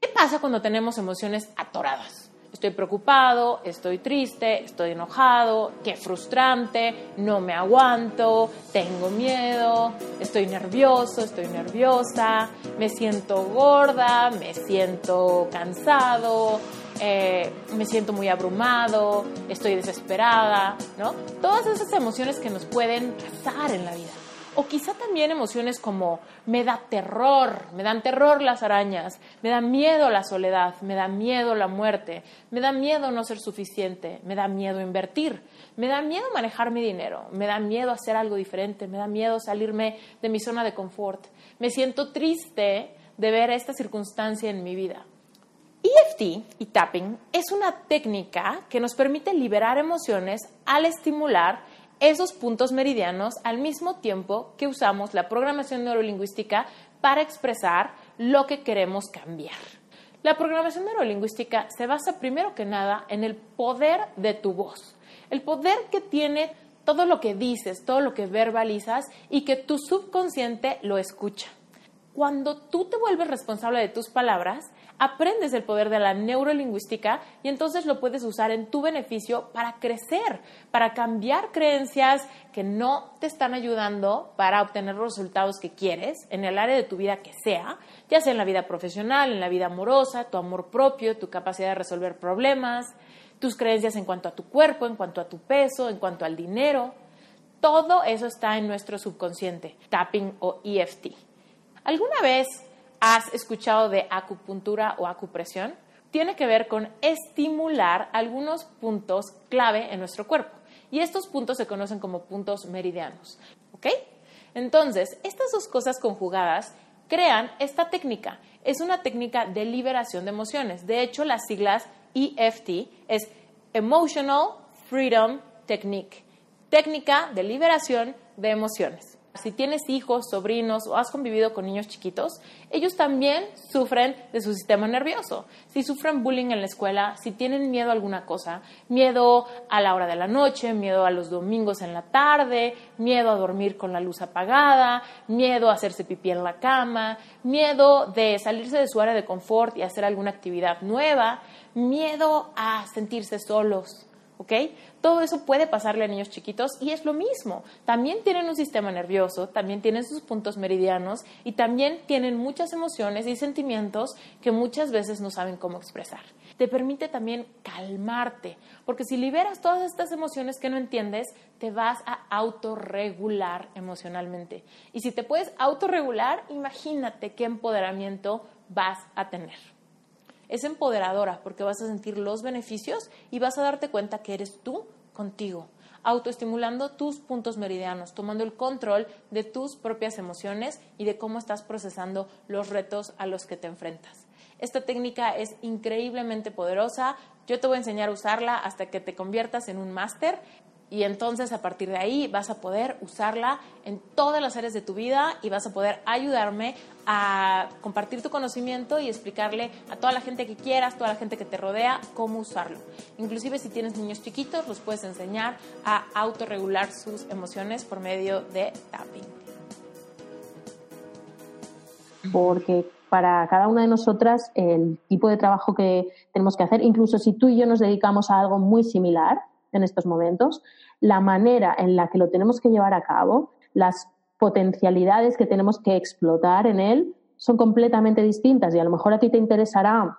S3: ¿Qué pasa cuando tenemos emociones atoradas? Estoy preocupado, estoy triste, estoy enojado, qué frustrante, no me aguanto, tengo miedo, estoy nervioso, estoy nerviosa, me siento gorda, me siento cansado, eh, me siento muy abrumado, estoy desesperada, ¿no? Todas esas emociones que nos pueden pasar en la vida. O quizá también emociones como me da terror, me dan terror las arañas, me da miedo la soledad, me da miedo la muerte, me da miedo no ser suficiente, me da miedo invertir, me da miedo manejar mi dinero, me da miedo hacer algo diferente, me da miedo salirme de mi zona de confort, me siento triste de ver esta circunstancia en mi vida. EFT y tapping es una técnica que nos permite liberar emociones al estimular esos puntos meridianos al mismo tiempo que usamos la programación neurolingüística para expresar lo que queremos cambiar. La programación neurolingüística se basa primero que nada en el poder de tu voz, el poder que tiene todo lo que dices, todo lo que verbalizas y que tu subconsciente lo escucha. Cuando tú te vuelves responsable de tus palabras, aprendes el poder de la neurolingüística y entonces lo puedes usar en tu beneficio para crecer, para cambiar creencias que no te están ayudando para obtener los resultados que quieres en el área de tu vida que sea, ya sea en la vida profesional, en la vida amorosa, tu amor propio, tu capacidad de resolver problemas, tus creencias en cuanto a tu cuerpo, en cuanto a tu peso, en cuanto al dinero. Todo eso está en nuestro subconsciente, tapping o EFT. ¿Alguna vez has escuchado de acupuntura o acupresión, tiene que ver con estimular algunos puntos clave en nuestro cuerpo. Y estos puntos se conocen como puntos meridianos. ¿Ok? Entonces, estas dos cosas conjugadas crean esta técnica. Es una técnica de liberación de emociones. De hecho, las siglas EFT es Emotional Freedom Technique. Técnica de liberación de emociones si tienes hijos, sobrinos o has convivido con niños chiquitos, ellos también sufren de su sistema nervioso. Si sufren bullying en la escuela, si tienen miedo a alguna cosa, miedo a la hora de la noche, miedo a los domingos en la tarde, miedo a dormir con la luz apagada, miedo a hacerse pipí en la cama, miedo de salirse de su área de confort y hacer alguna actividad nueva, miedo a sentirse solos, ¿ok? Todo eso puede pasarle a niños chiquitos y es lo mismo. También tienen un sistema nervioso, también tienen sus puntos meridianos y también tienen muchas emociones y sentimientos que muchas veces no saben cómo expresar. Te permite también calmarte, porque si liberas todas estas emociones que no entiendes, te vas a autorregular emocionalmente. Y si te puedes autorregular, imagínate qué empoderamiento vas a tener es empoderadora porque vas a sentir los beneficios y vas a darte cuenta que eres tú contigo, autoestimulando tus puntos meridianos, tomando el control de tus propias emociones y de cómo estás procesando los retos a los que te enfrentas. Esta técnica es increíblemente poderosa. Yo te voy a enseñar a usarla hasta que te conviertas en un máster y entonces a partir de ahí vas a poder usarla en todas las áreas de tu vida y vas a poder ayudarme a compartir tu conocimiento y explicarle a toda la gente que quieras, toda la gente que te rodea, cómo usarlo. Inclusive si tienes niños chiquitos, los puedes enseñar a autorregular sus emociones por medio de tapping.
S1: Porque para cada una de nosotras el tipo de trabajo que tenemos que hacer, incluso si tú y yo nos dedicamos a algo muy similar en estos momentos, la manera en la que lo tenemos que llevar a cabo, las potencialidades que tenemos que explotar en él son completamente distintas. Y a lo mejor a ti te interesará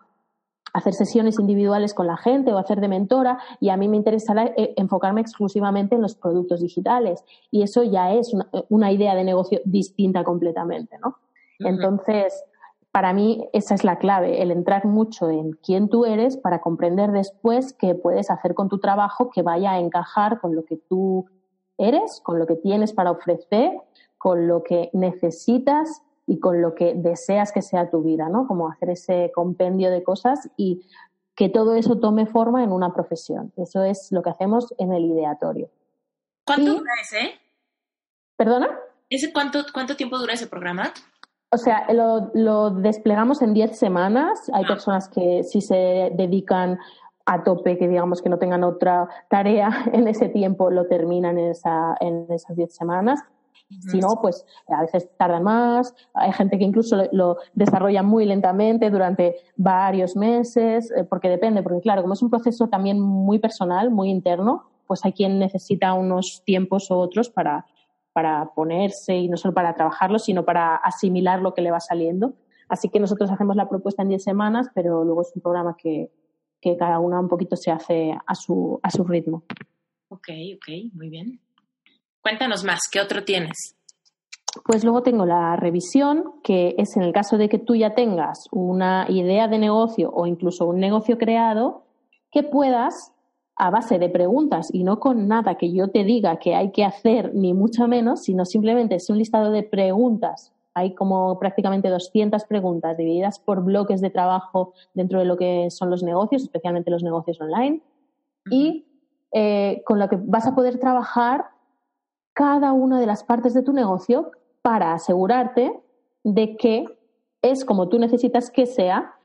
S1: hacer sesiones individuales con la gente o hacer de mentora y a mí me interesará eh, enfocarme exclusivamente en los productos digitales. Y eso ya es una, idea de negocio distinta completamente, ¿no? Entonces, para mí esa es la clave, el entrar mucho en quién tú eres para comprender después qué puedes hacer con tu trabajo que vaya a encajar con lo que tú eres, con lo que tienes para ofrecer, con lo que necesitas y con lo que deseas que sea tu vida, ¿no? Como hacer ese compendio de cosas y que todo eso tome forma en una profesión. Eso es lo que hacemos en el ideatorio.
S3: ¿Cuánto dura ese?
S1: ¿Perdona?
S3: ¿Ese cuánto, cuánto tiempo dura ese programa?
S1: O sea, lo, desplegamos en 10 semanas. Hay personas que sí se dedican a tope, que digamos que no tengan otra tarea en ese tiempo, lo terminan en, esa, en esas 10 semanas. Si no, pues a veces tardan más. Hay gente que incluso lo, desarrolla muy lentamente durante varios meses, eh, porque depende, porque claro, como es un proceso también muy personal, muy interno, pues hay quien necesita unos tiempos u otros para, para ponerse y no solo para trabajarlo, sino para asimilar lo que le va saliendo. Así que nosotros hacemos la propuesta en 10 semanas, pero luego es un programa que, que cada una un poquito se hace a su, a su ritmo.
S3: Ok, ok, muy bien. Cuéntanos más, ¿qué otro tienes?
S1: Pues luego tengo la revisión, que es en el caso de que tú ya tengas una idea de negocio o incluso un negocio creado, que puedas a base de preguntas y no con nada que yo te diga que hay que hacer, ni mucho menos, sino simplemente es un listado de preguntas. Hay como prácticamente 200 preguntas divididas por bloques de trabajo dentro de lo que son los negocios, especialmente los negocios online, y eh, con lo que vas a poder trabajar cada una de las partes de tu negocio para asegurarte de que es como tú necesitas que sea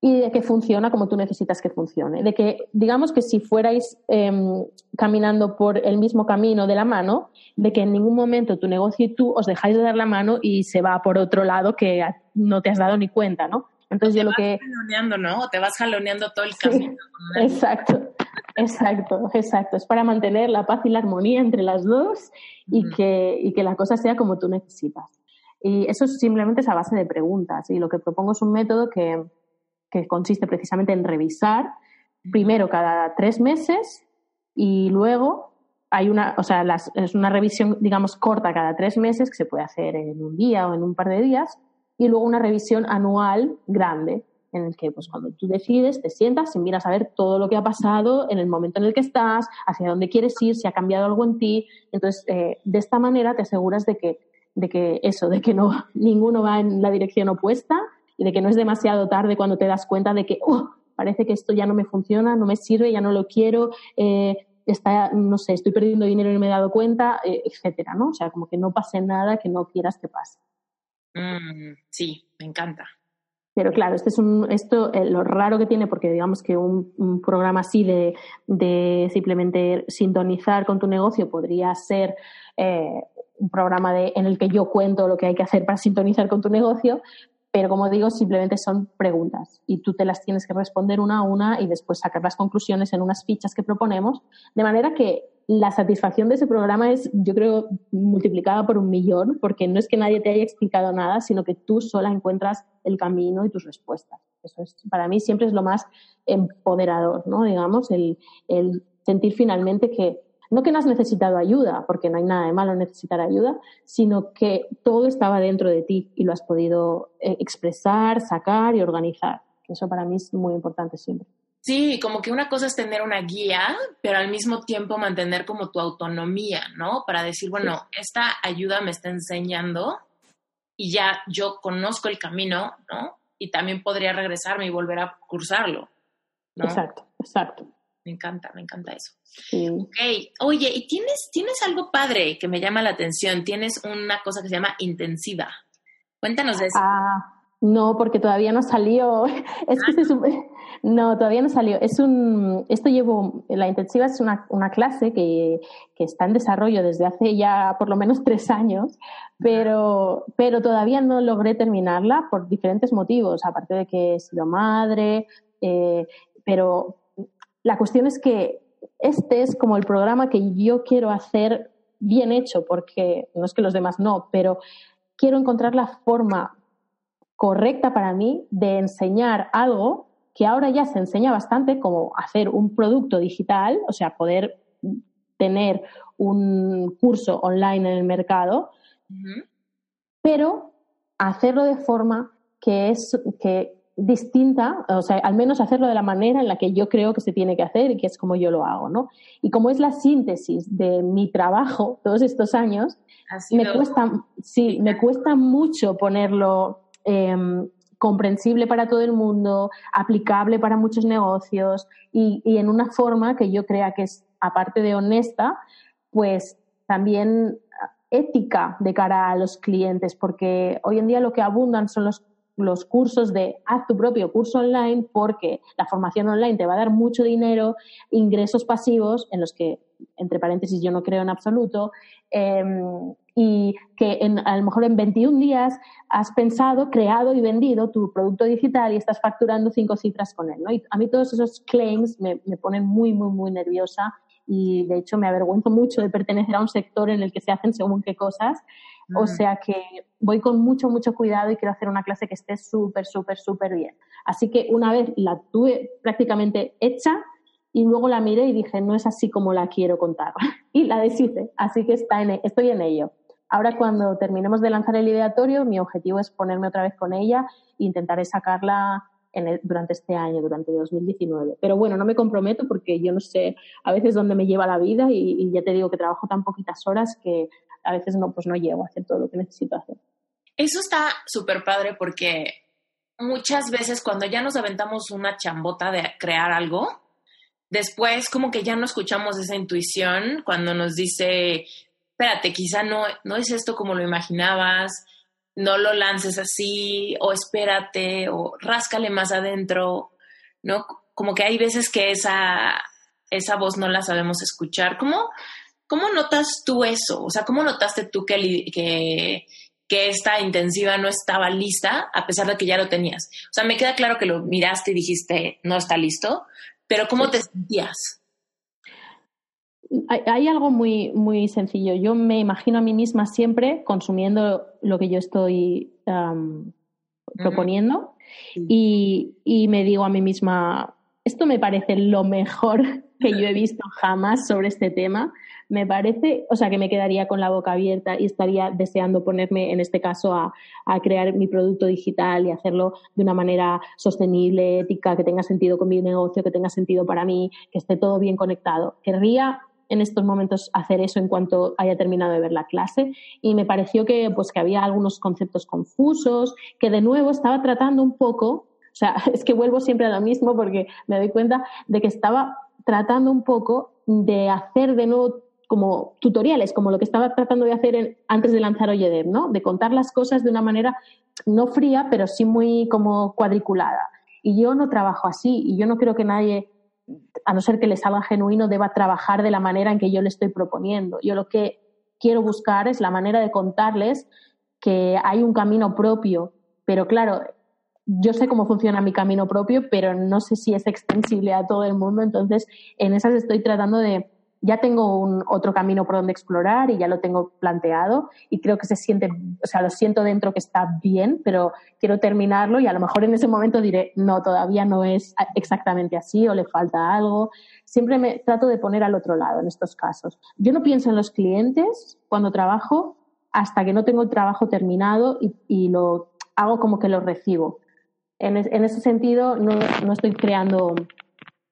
S1: y de que funciona como tú necesitas que funcione. De que, digamos que si fuerais em, caminando por el mismo camino de la mano, de que en ningún momento tu negocio y tú os dejáis de dar la mano y se va por otro lado que no te has dado ni cuenta, ¿no?
S3: Entonces yo lo que... Jaloneando, ¿no? Te vas jaloneando todo el camino.
S1: exacto, exacto, exacto. Es para mantener la paz y la armonía entre las dos y, que, y que la cosa sea como tú necesitas. Y eso simplemente es a base de preguntas. Y lo que propongo es un método que, que consiste precisamente en revisar primero cada tres meses y luego hay una, o sea, es una revisión, digamos, corta cada tres meses que se puede hacer en un día o en un par de días y luego una revisión anual grande en el que pues cuando tú decides te sientas y miras a ver todo lo que ha pasado en el momento en el que estás, hacia dónde quieres ir, si ha cambiado algo en ti. Entonces, eh, de esta manera te aseguras de que, de que eso, de que no ninguno va en la dirección opuesta y de que no es demasiado tarde cuando te das cuenta de que oh, parece que esto ya no me funciona, no me sirve, ya no lo quiero, eh, está, no sé, estoy perdiendo dinero y no me he dado cuenta, eh, etcétera, ¿no? O sea, como que no pase nada que no quieras que pase.
S3: Mm, sí, me encanta.
S1: Pero claro, este es un, esto eh, lo raro que tiene, porque digamos que un, programa así de, de, simplemente sintonizar con tu negocio podría ser un programa de, en el que yo cuento lo que hay que hacer para sintonizar con tu negocio, pero como digo, simplemente son preguntas y tú te las tienes que responder una a una y después sacar las conclusiones en unas fichas que proponemos, de manera que la satisfacción de ese programa es, yo creo, multiplicada por un millón, porque no es que nadie te haya explicado nada, sino que tú sola encuentras el camino y tus respuestas. Eso es, para mí siempre es lo más empoderador, ¿no? Digamos, el, el sentir finalmente que no que no has necesitado ayuda, porque no hay nada de malo en necesitar ayuda, sino que todo estaba dentro de ti y lo has podido eh, expresar, sacar y organizar. Eso para mí es muy importante siempre.
S3: Sí, como que una cosa es tener una guía, pero al mismo tiempo mantener como tu autonomía, ¿no? Para decir, bueno, esta ayuda me está enseñando y ya yo conozco el camino, ¿no? Y también podría regresarme y volver a cursarlo.
S1: Exacto, exacto.
S3: Me encanta, me encanta eso. Ok, oye, y tienes, tienes algo padre que me llama la atención. Tienes una cosa que se llama intensiva. Cuéntanos de eso.
S1: Ah, No, porque todavía no salió. Es que se No, todavía no salió. Es un, esto llevo, la intensiva es una, una clase que, que, está en desarrollo desde hace ya por lo menos tres años, pero, pero todavía no logré terminarla por diferentes motivos, aparte de que he sido madre, eh, pero la cuestión es que este es como el programa que yo quiero hacer bien hecho, porque no es que los demás no, pero quiero encontrar la forma correcta para mí de enseñar algo que ahora ya se enseña bastante, como hacer un producto digital, o sea, poder tener un curso online en el mercado, pero hacerlo de forma que es que distinta, o sea, al menos hacerlo de la manera en la que yo creo que se tiene que hacer y que es como yo lo hago, ¿no? Y como es la síntesis de mi trabajo todos estos años, me cuesta, sí, me cuesta mucho ponerlo em, comprensible para todo el mundo, aplicable para muchos negocios y, y en una forma que yo crea que es, aparte de honesta, pues también ética de cara a los clientes, porque hoy en día lo que abundan son los los cursos de haz tu propio curso online porque la formación online te va a dar mucho dinero, ingresos pasivos en los que, entre paréntesis, yo no creo en absoluto, em, y que a lo mejor en 21 días has pensado, creado y vendido tu producto digital y estás facturando cinco cifras con él. ¿no? Y a mí todos esos claims me, me ponen muy, muy, muy nerviosa y de hecho me avergüenzo mucho de pertenecer a un sector en el que se hacen según qué cosas o sea que voy con mucho, mucho cuidado y quiero hacer una clase que esté súper, súper, súper bien. Así que una vez la tuve prácticamente hecha y luego la miré y dije, no es así como la quiero contar. y la deshice. Así que está en, e, estoy en ello. Ahora cuando terminemos de lanzar el ideatorio, mi objetivo es ponerme otra vez con ella e intentaré sacarla durante este año, durante 2019. Pero bueno, no me comprometo porque yo no sé a veces dónde me lleva la vida y, y ya te digo que trabajo tan poquitas horas que a veces no, pues no llego a hacer todo lo que necesito hacer.
S3: Eso está súper padre porque muchas veces cuando ya nos aventamos una chambota de crear algo, después como que ya no escuchamos esa intuición cuando nos dice, espérate, quizá no, no es esto como lo imaginabas, no lo lances así, o espérate, o ráscale más adentro, ¿no? Como que hay veces que esa, esa voz no la sabemos escuchar. ¿Cómo, ¿Cómo notas tú eso? O sea, ¿cómo notaste tú que, que, que esta intensiva no estaba lista a pesar de que ya lo tenías? O sea, me queda claro que lo miraste y dijiste, no está listo, pero ¿cómo te sentías?
S1: Hay, algo muy, muy sencillo. Yo me imagino a mí misma siempre consumiendo lo que yo estoy proponiendo y, y me digo a mí misma, esto me parece lo mejor que yo he visto jamás sobre este tema me parece, o sea, que me quedaría con la boca abierta y estaría deseando ponerme, en este caso, a, crear mi producto digital y hacerlo de una manera sostenible, ética, que tenga sentido con mi negocio, que tenga sentido para mí, que esté todo bien conectado. Querría en estos momentos hacer eso en cuanto haya terminado de ver la clase y me pareció que pues que había algunos conceptos confusos que de nuevo estaba tratando un poco o sea es que vuelvo siempre a lo mismo porque me doy cuenta de que estaba tratando un poco de hacer de nuevo como tutoriales, como lo que estaba tratando de hacer antes de lanzar Oyedev, ¿no? De contar las cosas de una manera no fría, pero sí muy como cuadriculada. Y yo no trabajo así, y yo no creo que nadie, a no ser que le salga genuino, deba trabajar de la manera en que yo le estoy proponiendo. Yo lo que quiero buscar es la manera de contarles que hay un camino propio, pero claro, yo sé cómo funciona mi camino propio, pero no sé si es extensible a todo el mundo, entonces en esas estoy tratando de ya tengo un otro camino por donde explorar y ya lo tengo planteado y creo que se siente, o sea, lo siento dentro que está bien, pero quiero terminarlo y a lo mejor en ese momento diré, no, todavía no es exactamente así o le falta algo. Siempre me trato de poner al otro lado en estos casos. Yo no pienso en los clientes cuando trabajo hasta que no tengo el trabajo terminado y, lo hago como que lo recibo. En, en ese sentido, no, no estoy creando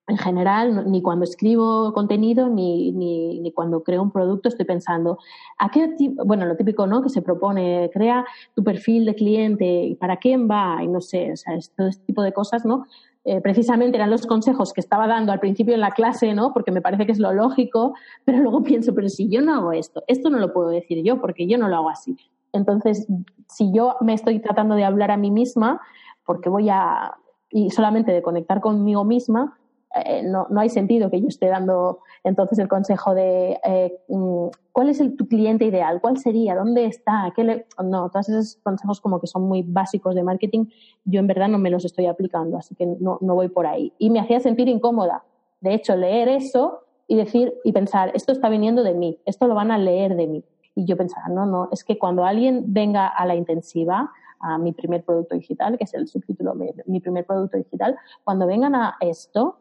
S1: en general, ni cuando escribo contenido, ni, ni, ni, cuando creo un producto, estoy pensando, ¿a qué tipo, bueno, lo típico, ¿no? Que se propone, crea tu perfil de cliente, ¿para quién va? Y no sé, o sea, todo este tipo de cosas, ¿no? Eh, precisamente eran los consejos que estaba dando al principio en la clase, ¿no? Porque me parece que es lo lógico, pero luego pienso, pero si yo no hago esto, esto no lo puedo decir yo porque yo no lo hago así. Entonces, si yo me estoy tratando de hablar a mí misma, porque voy a, y solamente de conectar conmigo misma, eh, no, no, hay sentido que yo esté dando entonces el consejo de eh, mm, cuál es el, tu cliente ideal, cuál sería, dónde está, ¿Qué le... no, todos esos consejos como que son muy básicos de marketing, yo en verdad no me los estoy aplicando, así que no, no voy por ahí. Y me hacía sentir incómoda. De hecho, leer eso y decir y pensar, esto está viniendo de mí, esto lo van a leer de mí. Y yo pensaba, no, no, es que cuando alguien venga a la intensiva, a mi primer producto digital, que es el subtítulo, mi primer producto digital, cuando vengan a esto,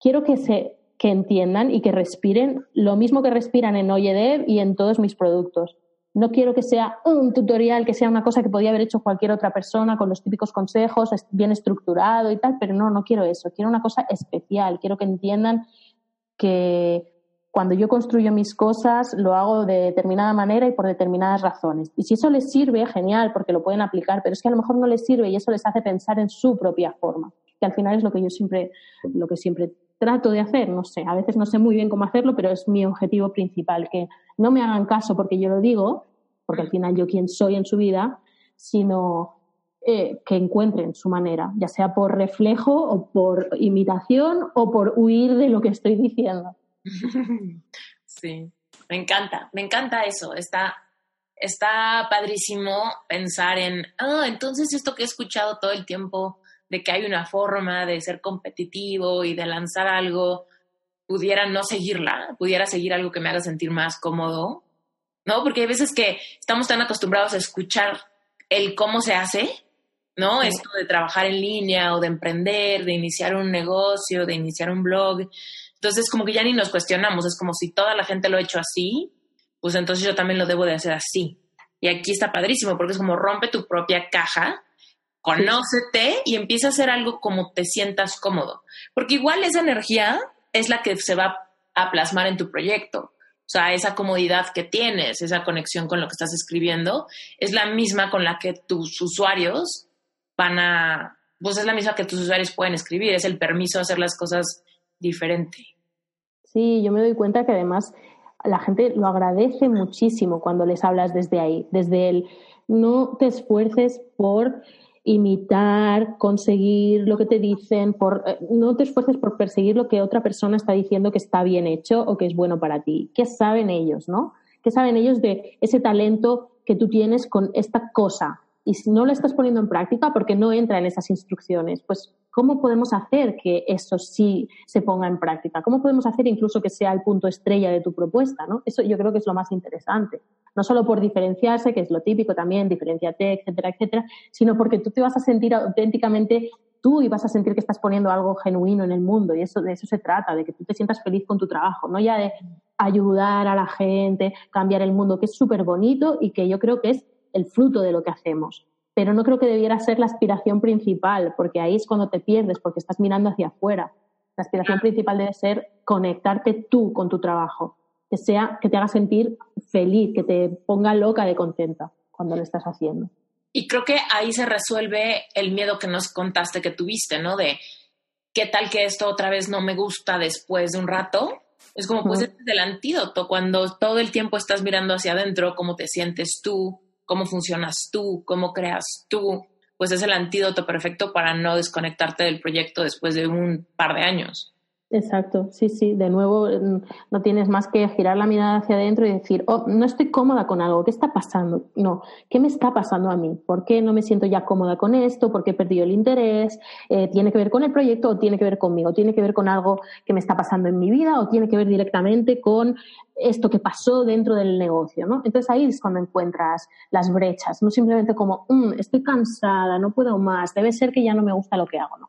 S1: quiero que se que entiendan y que respiren lo mismo que respiran en OyeDev y en todos mis productos. No quiero que sea un tutorial, que sea una cosa que podía haber hecho cualquier otra persona con los típicos consejos, bien estructurado y tal, pero no, no quiero eso. Quiero una cosa especial. Quiero que entiendan que cuando yo construyo mis cosas lo hago de determinada manera y por determinadas razones. Y si eso les sirve, genial, porque lo pueden aplicar, pero es que a lo mejor no les sirve y eso les hace pensar en su propia forma, que al final es lo que yo siempre, lo que siempre trato de hacer, no sé, a veces no sé muy bien cómo hacerlo, pero es mi objetivo principal, que no me hagan caso porque yo lo digo, porque al final yo quién soy en su vida, sino eh, que encuentren su manera, ya sea por reflejo o por imitación o por huir de lo que estoy diciendo.
S3: Sí, me encanta, me encanta eso, está, está padrísimo pensar en, ah, entonces esto que he escuchado todo el tiempo de que hay una forma de ser competitivo y de lanzar algo, pudiera no seguirla, pudiera seguir algo que me haga sentir más cómodo, ¿no? Porque hay veces que estamos tan acostumbrados a escuchar el cómo se hace, ¿no? Esto de trabajar en línea o de emprender, de iniciar un negocio, de iniciar un blog. Entonces, como que ya ni nos cuestionamos, es como si toda la gente lo ha hecho así, pues entonces yo también lo debo de hacer así. Y aquí está padrísimo, porque es como rompe tu propia caja Conócete y empieza a hacer algo como te sientas cómodo. Porque igual esa energía es la que se va a plasmar en tu proyecto. O sea, esa comodidad que tienes, esa conexión con lo que estás escribiendo, es la misma con la que tus usuarios van a, pues es la misma que tus usuarios pueden escribir, es el permiso a hacer las cosas diferente.
S1: Sí, yo me doy cuenta que además la gente lo agradece muchísimo cuando les hablas desde ahí, desde el no te esfuerces por imitar, conseguir lo que te dicen, por, eh, no te esfuerces por perseguir lo que otra persona está diciendo que está bien hecho o que es bueno para ti. ¿Qué saben ellos, no? ¿Qué saben ellos de ese talento que tú tienes con esta cosa? Y si no lo estás poniendo en práctica porque no entra en esas instrucciones, pues ¿cómo podemos hacer que eso sí se ponga en práctica? ¿Cómo podemos hacer incluso que sea el punto estrella de tu propuesta? ¿no? Eso yo creo que es lo más interesante no solo por diferenciarse, que es lo típico también, diferenciate, etcétera, etcétera, sino porque tú te vas a sentir auténticamente tú y vas a sentir que estás poniendo algo genuino en el mundo y eso de eso se trata, de que tú te sientas feliz con tu trabajo, no ya de ayudar a la gente, cambiar el mundo, que es súper bonito y que yo creo que es el fruto de lo que hacemos. Pero no creo que debiera ser la aspiración principal, porque ahí es cuando te pierdes, porque estás mirando hacia afuera. La aspiración principal debe ser conectarte tú con tu trabajo que sea, que te haga sentir feliz, que te ponga loca de contenta cuando lo estás haciendo.
S3: Y creo que ahí se resuelve el miedo que nos contaste que tuviste, ¿no? De qué tal que esto otra vez no me gusta después de un rato. Es como, pues, este es el antídoto. Cuando todo el tiempo estás mirando hacia adentro, cómo te sientes tú, cómo funcionas tú, cómo creas tú, pues es el antídoto perfecto para no desconectarte del proyecto después de un par de años.
S1: Exacto, sí, sí. De nuevo, mm, no tienes más que girar la mirada hacia adentro y decir, oh, no estoy cómoda con algo, ¿qué está pasando? No, ¿qué me está pasando a mí? ¿Por qué no me siento ya cómoda con esto? ¿Por qué he perdido el interés? Eh, ¿Tiene que ver con el proyecto o tiene que ver conmigo? ¿Tiene que ver con algo que me está pasando en mi vida o tiene que ver directamente con esto que pasó dentro del negocio? ¿no? Entonces ahí es cuando encuentras las brechas, no simplemente como, mm, estoy cansada, no puedo más, debe ser que ya no me gusta lo que hago, ¿no?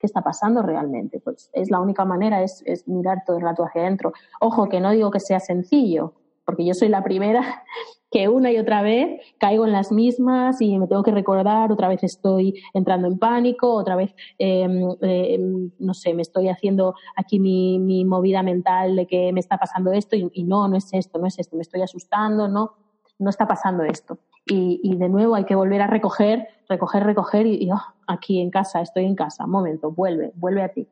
S1: Qué está pasando realmente. Pues es la única manera, es, mirar todo el rato hacia adentro. Ojo, que no digo que sea sencillo, porque yo soy la primera que una y otra vez caigo en las mismas y me tengo que recordar, otra vez estoy entrando en pánico, otra vez, em, em, no sé, me estoy haciendo aquí mi, movida mental de que me está pasando esto y, no, no es esto, no es esto, me estoy asustando, no, no está pasando esto. Y, y de nuevo hay que volver a recoger, recoger, recoger y, oh, aquí en casa, estoy en casa, un momento, vuelve, vuelve a ti.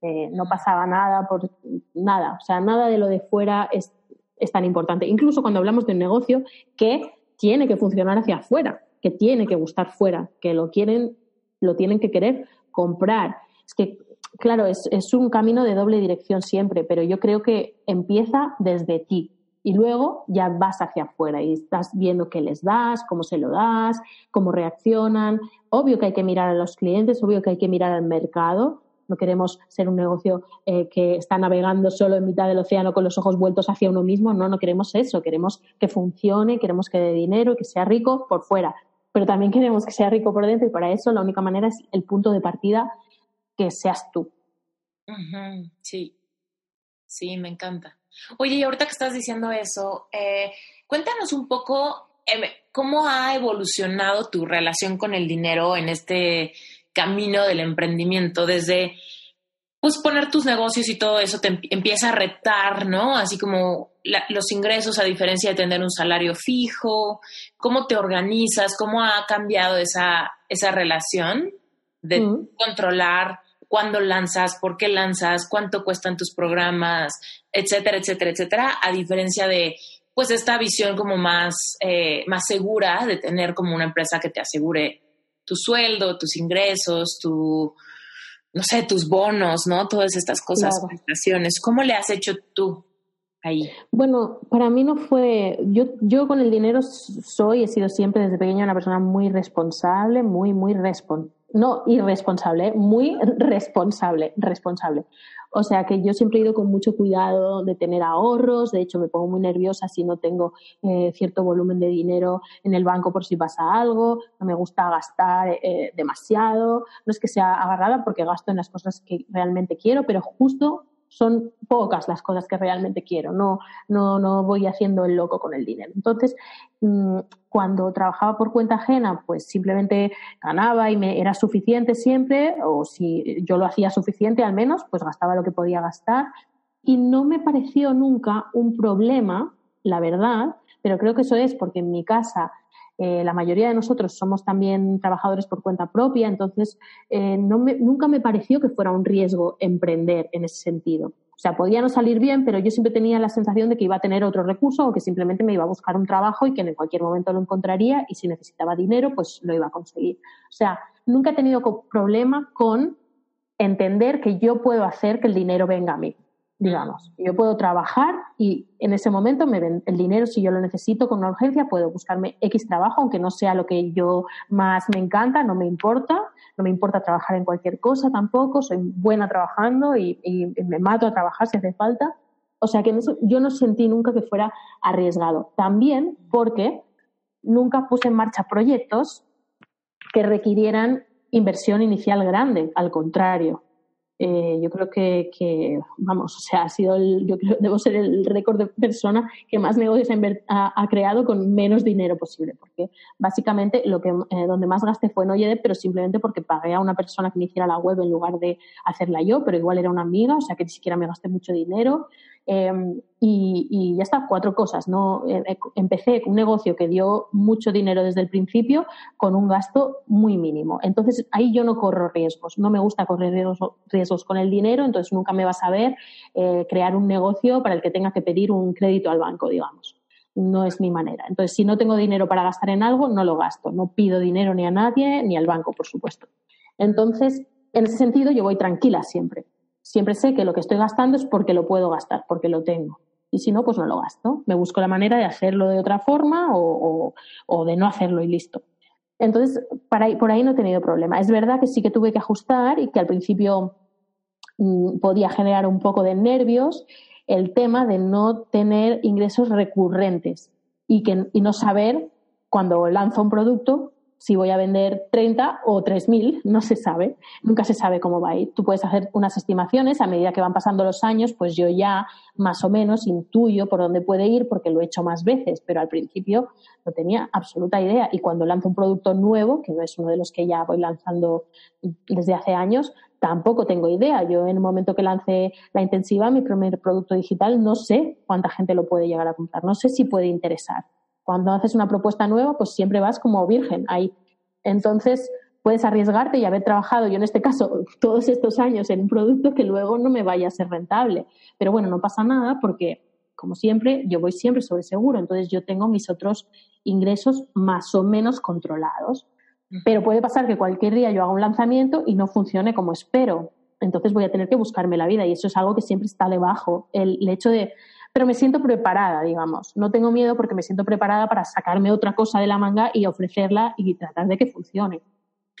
S1: Eh, no pasaba nada por nada, o sea, nada de lo de fuera es, es tan importante. Incluso cuando hablamos de un negocio que tiene que funcionar hacia afuera, que tiene que gustar fuera, que lo quieren, lo tienen que querer comprar. Es que, claro, es, es un camino de doble dirección siempre, pero yo creo que empieza desde ti y luego ya vas hacia afuera y estás viendo qué les das, cómo se lo das, cómo reaccionan. Obvio que hay que mirar a los clientes, obvio que hay que mirar al mercado. No queremos ser un negocio eh, que está navegando solo en mitad del océano con los ojos vueltos hacia uno mismo. No, no queremos eso. Queremos que funcione, queremos que dé dinero, que sea rico por fuera. Pero también queremos que sea rico por dentro y para eso la única manera es el punto de partida que seas tú.
S3: Sí, sí, me encanta. Oye, y ahorita que estás diciendo eso, eh, cuéntanos un poco em, cómo ha evolucionado tu relación con el dinero en este camino del emprendimiento, desde pues poner tus negocios y todo eso te em, empieza a retar, ¿no? Así como los ingresos a diferencia de tener un salario fijo, cómo te organizas, cómo ha cambiado esa, esa relación de controlar cuándo lanzas, por qué lanzas, cuánto cuestan tus programas, etcétera, etcétera, etcétera, a diferencia de pues esta visión como más, eh, más segura de tener como una empresa que te asegure tu sueldo, tus ingresos, tu, no sé, tus bonos, ¿no? Todas estas cosas, prestaciones. ¿Cómo le has hecho tú ahí?
S1: Bueno, para mí no fue, yo, yo con el dinero soy, he sido siempre desde pequeña una persona muy responsable, muy, muy responsable no irresponsable, muy responsable, responsable. O sea que yo siempre he ido con mucho cuidado de tener ahorros, de hecho me pongo muy nerviosa si no tengo eh, cierto volumen de dinero en el banco por si pasa algo, no me gusta gastar eh, demasiado, no es que sea agarrada porque gasto en las cosas que realmente quiero, pero justo son pocas las cosas que realmente quiero, no, no, no voy haciendo el loco con el dinero. Entonces, mm, cuando trabajaba por cuenta ajena, pues simplemente ganaba y me era suficiente siempre, o si yo lo hacía suficiente al menos, pues gastaba lo que podía gastar. Y no me pareció nunca un problema, la verdad, pero creo que eso es porque en mi casa eh, la mayoría de nosotros somos también trabajadores por cuenta propia, entonces eh, nunca me pareció que fuera un riesgo emprender en ese sentido. O sea, podía no salir bien, pero yo siempre tenía la sensación de que iba a tener otro recurso o que simplemente me iba a buscar un trabajo y que en cualquier momento lo encontraría y si necesitaba dinero, pues lo iba a conseguir. O sea, nunca he tenido problema con entender que yo puedo hacer que el dinero venga a mí digamos. Yo puedo trabajar y en ese momento me ven el dinero, si yo lo necesito con una urgencia, puedo buscarme X trabajo, aunque no sea lo que yo más me encanta, no me importa, no me importa trabajar en cualquier cosa tampoco, soy buena trabajando y, me mato a trabajar si hace falta. O sea que yo no sentí nunca que fuera arriesgado. También porque nunca puse en marcha proyectos que requirieran inversión inicial grande, al contrario. Eh, yo creo que, vamos, o sea, ha sido el, yo creo debo ser el récord de persona que más negocios ha, creado con menos dinero posible, porque básicamente lo que eh, donde más gasté fue en Oyede, pero simplemente porque pagué a una persona que me hiciera la web en lugar de hacerla yo, pero igual era una amiga, o sea que ni siquiera me gasté mucho dinero. Em, y, ya está, cuatro cosas. ¿no? Eh, eh, empecé un negocio que dio mucho dinero desde el principio con un gasto muy mínimo. Entonces ahí yo no corro riesgos. No me gusta correr riesgos, con el dinero, entonces nunca me vas a ver eh, crear un negocio para el que tenga que pedir un crédito al banco, digamos. No es mi manera. Entonces, si no tengo dinero para gastar en algo, no lo gasto. No pido dinero ni a nadie, ni al banco, por supuesto. Entonces, en ese sentido, yo voy tranquila siempre siempre sé que lo que estoy gastando es porque lo puedo gastar, porque lo tengo. Y si no, pues no lo gasto. Me busco la manera de hacerlo de otra forma o, de no hacerlo y listo. Entonces, por ahí no he tenido problema. Es verdad que sí que tuve que ajustar y que al principio mm, podía generar un poco de nervios el tema de no tener ingresos recurrentes y, que, y no saber cuando lanzo un producto si voy a vender 30 o 3.000, no se sabe, nunca se sabe cómo va a ir. Tú puedes hacer unas estimaciones, a medida que van pasando los años, pues yo ya más o menos intuyo por dónde puede ir porque lo he hecho más veces, pero al principio no tenía absoluta idea. Y cuando lanzo un producto nuevo, que no es uno de los que ya voy lanzando desde hace años, tampoco tengo idea. Yo en el momento que lance la intensiva, mi primer producto digital, no sé cuánta gente lo puede llegar a comprar, no sé si puede interesar. Cuando haces una propuesta nueva, pues siempre vas como virgen ahí. Entonces, puedes arriesgarte y haber trabajado, yo en este caso, todos estos años en un producto que luego no me vaya a ser rentable. Pero bueno, no pasa nada porque como siempre, yo voy siempre sobre seguro, entonces yo tengo mis otros ingresos más o menos controlados. Pero puede pasar que cualquier día yo haga un lanzamiento y no funcione como espero. Entonces voy a tener que buscarme la vida y eso es algo que siempre está debajo. El, el hecho de, pero me siento preparada, digamos. No tengo miedo porque me siento preparada para sacarme otra cosa de la manga y ofrecerla y tratar de que funcione.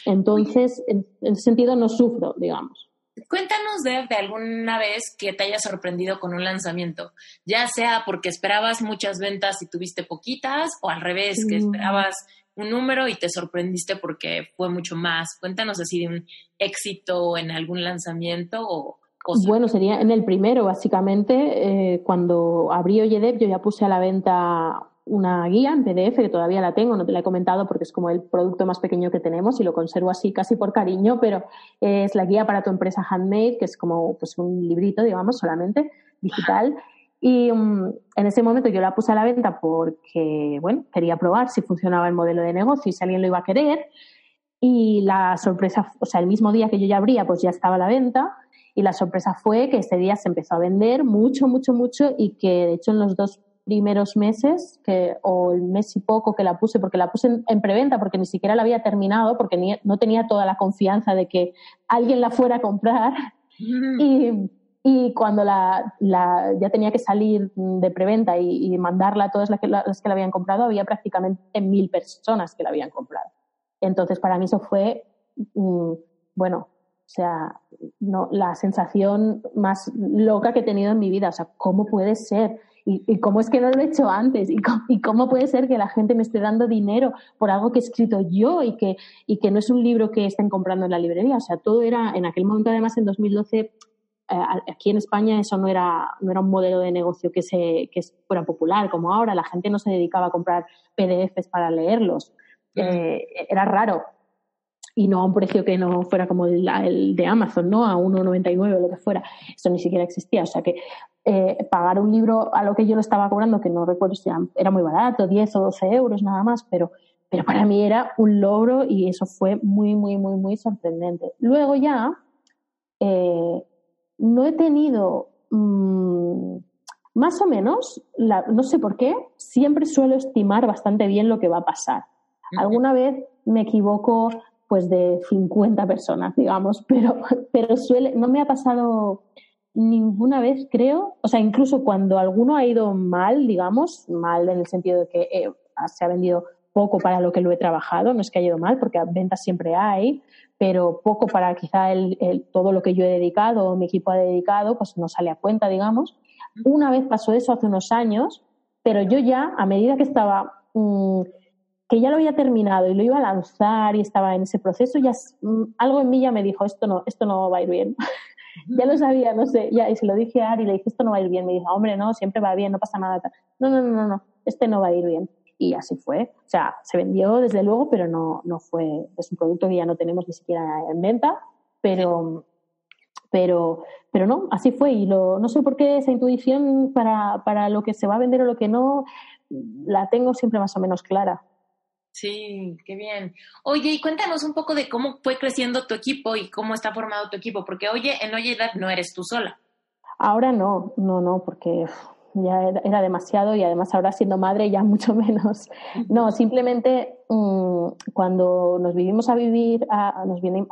S1: Entonces, en ese sentido, no sufro, digamos.
S3: Cuéntanos de, de, alguna vez que te haya sorprendido con un lanzamiento, ya sea porque esperabas muchas ventas y tuviste poquitas, o al revés, que mm. esperabas un número y te sorprendiste porque fue mucho más. Cuéntanos así de un éxito en algún lanzamiento o
S1: Bueno, sería en el primero, básicamente, eh, cuando abrí Oyedep, yo ya puse a la venta una guía en PDF que todavía la tengo, no te la he comentado porque es como el producto más pequeño que tenemos y lo conservo así casi por cariño, pero es la guía para tu empresa handmade, que es como pues un librito, digamos, solamente digital. Y um, en ese momento yo la puse a la venta porque, bueno, quería probar si funcionaba el modelo de negocio y si alguien lo iba a querer. Y la sorpresa, o sea, el mismo día que yo ya abría, pues ya estaba a la venta. Y la sorpresa fue que ese día se empezó a vender mucho, mucho, mucho y que de hecho en los dos primeros meses, que, o el mes y poco que la puse, porque la puse en, preventa, porque ni siquiera la había terminado, porque no tenía toda la confianza de que alguien la fuera a comprar. y, y, cuando la, la, ya tenía que salir de preventa y, mandarla a todas las que, las que la habían comprado, había prácticamente mil personas que la habían comprado. Entonces, para mí eso fue, mm, bueno, o sea, no, la sensación más loca que he tenido en mi vida. O sea, ¿cómo puede ser? ¿Y, cómo es que no lo he hecho antes? ¿Y cómo, puede ser que la gente me esté dando dinero por algo que he escrito yo y que, y que no es un libro que estén comprando en la librería? O sea, todo era, en aquel momento además, en 2012, eh, aquí en España eso no era, no era un modelo de negocio que, se, que fuera popular como ahora. La gente no se dedicaba a comprar PDFs para leerlos. Eh, era raro y no a un precio que no fuera como el, el de Amazon, ¿no? A 1,99 o lo que fuera. Eso ni siquiera existía. O sea que eh, pagar un libro a lo que yo lo estaba cobrando, que no recuerdo si era muy barato, 10 o 12 euros nada más, pero, pero para mí era un logro y eso fue muy, muy, muy, muy sorprendente. Luego ya, eh, no he tenido, mmm, más o menos, la, no sé por qué, siempre suelo estimar bastante bien lo que va a pasar. Alguna vez me equivoco pues de 50 personas, digamos, pero, pero suele, no me ha pasado ninguna vez, creo, o sea, incluso cuando alguno ha ido mal, digamos, mal en el sentido de que eh, se ha vendido poco para lo que lo he trabajado, no es que haya ido mal, porque ventas siempre hay, pero poco para quizá el, todo lo que yo he dedicado o mi equipo ha dedicado, pues no sale a cuenta, digamos. Una vez pasó eso hace unos años, pero yo ya, a medida que estaba, mm, que ya lo había terminado y lo iba a lanzar y estaba en ese proceso, ya mm, algo en mí ya me dijo, esto no, esto no va a ir bien. ya lo sabía, no sé, ya, y se lo dije a Ari, le dije, esto no va a ir bien. Me dijo, hombre, no, siempre va bien, no pasa nada. No, no, no, no, este no va a ir bien. Y así fue. O sea, se vendió desde luego, pero no, no fue, es un producto que ya no tenemos ni siquiera en venta, pero, pero, pero no, así fue. Y lo, no sé por qué esa intuición para, para lo que se va a vender o lo que no, la tengo siempre más o menos clara.
S3: Sí, qué bien. Oye, y cuéntanos un poco de cómo fue creciendo tu equipo y cómo está formado tu equipo, porque oye, en Oye Edad no eres tú sola.
S1: Ahora no, no, no, porque ya era demasiado y además ahora siendo madre ya mucho menos. No, simplemente mm, cuando nos vivimos a vivir, nos, vinimos,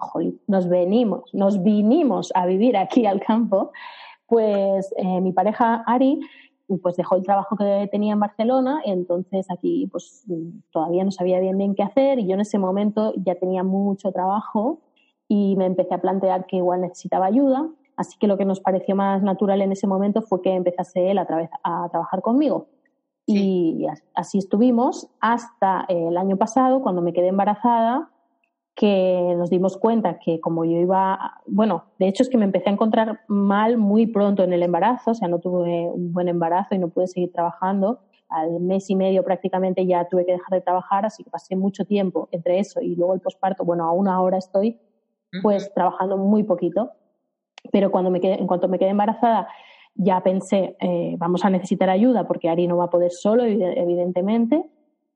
S1: nos venimos, nos vinimos a vivir aquí al campo, pues eh, mi pareja Ari pues dejó el trabajo que tenía en Barcelona y entonces aquí pues todavía no sabía bien bien qué hacer y yo en ese momento ya tenía mucho trabajo y me empecé a plantear que igual necesitaba ayuda, así que lo que nos pareció más natural en ese momento fue que empezase él a, trabajar conmigo. Y así estuvimos hasta el año pasado, cuando me quedé embarazada, que nos dimos cuenta que como yo iba, bueno, de hecho es que me empecé a encontrar mal muy pronto en el embarazo, o sea, no tuve un buen embarazo y no pude seguir trabajando. Al mes y medio prácticamente ya tuve que dejar de trabajar, así que pasé mucho tiempo entre eso y luego el posparto, bueno, aún ahora estoy pues trabajando muy poquito, pero cuando me quedé, en cuanto me quedé embarazada ya pensé, eh, vamos a necesitar ayuda porque Ari no va a poder solo, evidentemente,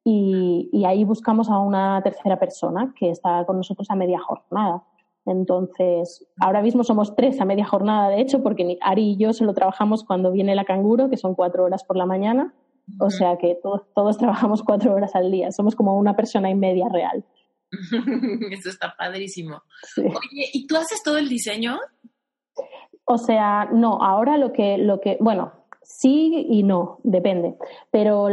S1: y, ahí buscamos a una tercera persona que está con nosotros a media jornada. Entonces, ahora mismo somos tres a media jornada, de hecho, porque Ari y yo solo trabajamos cuando viene la canguro, que son cuatro horas por la mañana. O sea que todos, todos trabajamos cuatro horas al día. Somos como una persona y media real.
S3: Eso está padrísimo. Oye, ¿y tú haces todo el diseño?
S1: O sea, no, ahora lo que, lo que, bueno, sí y no, depende. Pero